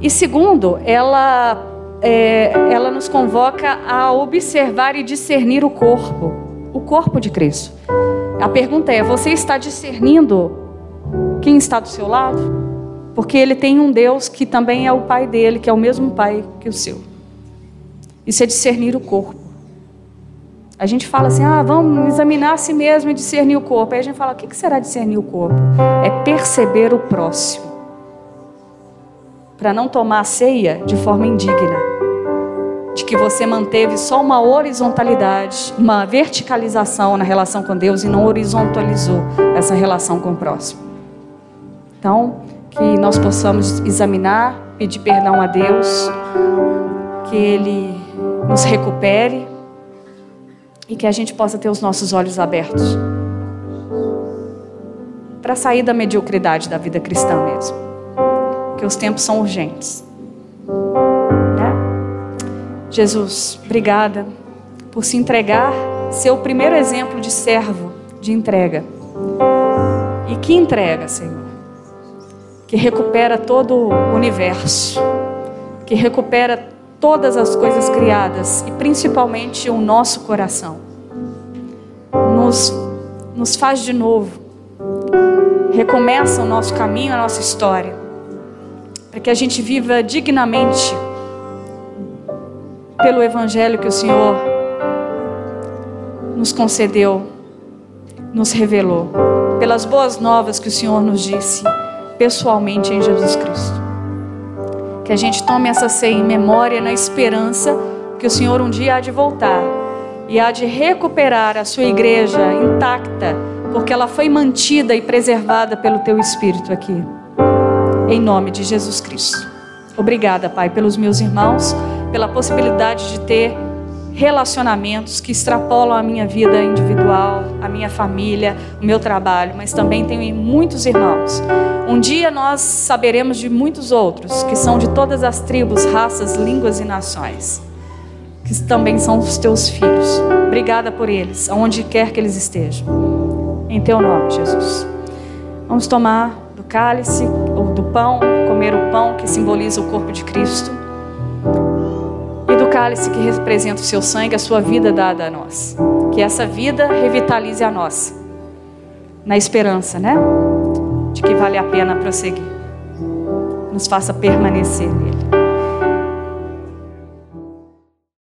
E segundo, ela, é, ela nos convoca a observar e discernir o corpo, o corpo de Cristo. A pergunta é: você está discernindo quem está do seu lado? Porque ele tem um Deus que também é o pai dele, que é o mesmo pai que o seu. Isso é discernir o corpo. A gente fala assim, ah, vamos examinar a si mesmo e discernir o corpo. Aí a gente fala, o que será discernir o corpo? É perceber o próximo. Para não tomar a ceia de forma indigna. De que você manteve só uma horizontalidade, uma verticalização na relação com Deus e não horizontalizou essa relação com o próximo. Então, que nós possamos examinar, pedir perdão a Deus, que Ele nos recupere e que a gente possa ter os nossos olhos abertos para sair da mediocridade da vida cristã mesmo, porque os tempos são urgentes. Né? Jesus, obrigada por se entregar, ser o primeiro exemplo de servo, de entrega. E que entrega, Senhor? que recupera todo o universo, que recupera todas as coisas criadas e principalmente o nosso coração. Nos, nos faz de novo, recomeça o nosso caminho, a nossa história, para que a gente viva dignamente pelo Evangelho que o Senhor nos concedeu, nos revelou, pelas boas novas que o Senhor nos disse pessoalmente em Jesus Cristo. Que a gente tome essa ceia em memória, na esperança que o Senhor um dia há de voltar e há de recuperar a sua igreja intacta, porque ela foi mantida e preservada pelo teu Espírito aqui. Em nome de Jesus Cristo. Obrigada, Pai, pelos meus irmãos, pela possibilidade de ter relacionamentos que extrapolam a minha vida individual, a minha família, o meu trabalho, mas também tenho muitos irmãos. Um dia nós saberemos de muitos outros, que são de todas as tribos, raças, línguas e nações, que também são os teus filhos. Obrigada por eles, aonde quer que eles estejam. Em teu nome, Jesus. Vamos tomar do cálice ou do pão, comer o pão que simboliza o corpo de Cristo cálice que representa o seu sangue, a sua vida dada a nós. Que essa vida revitalize a nossa. Na esperança, né? De que vale a pena prosseguir. Nos faça permanecer nele.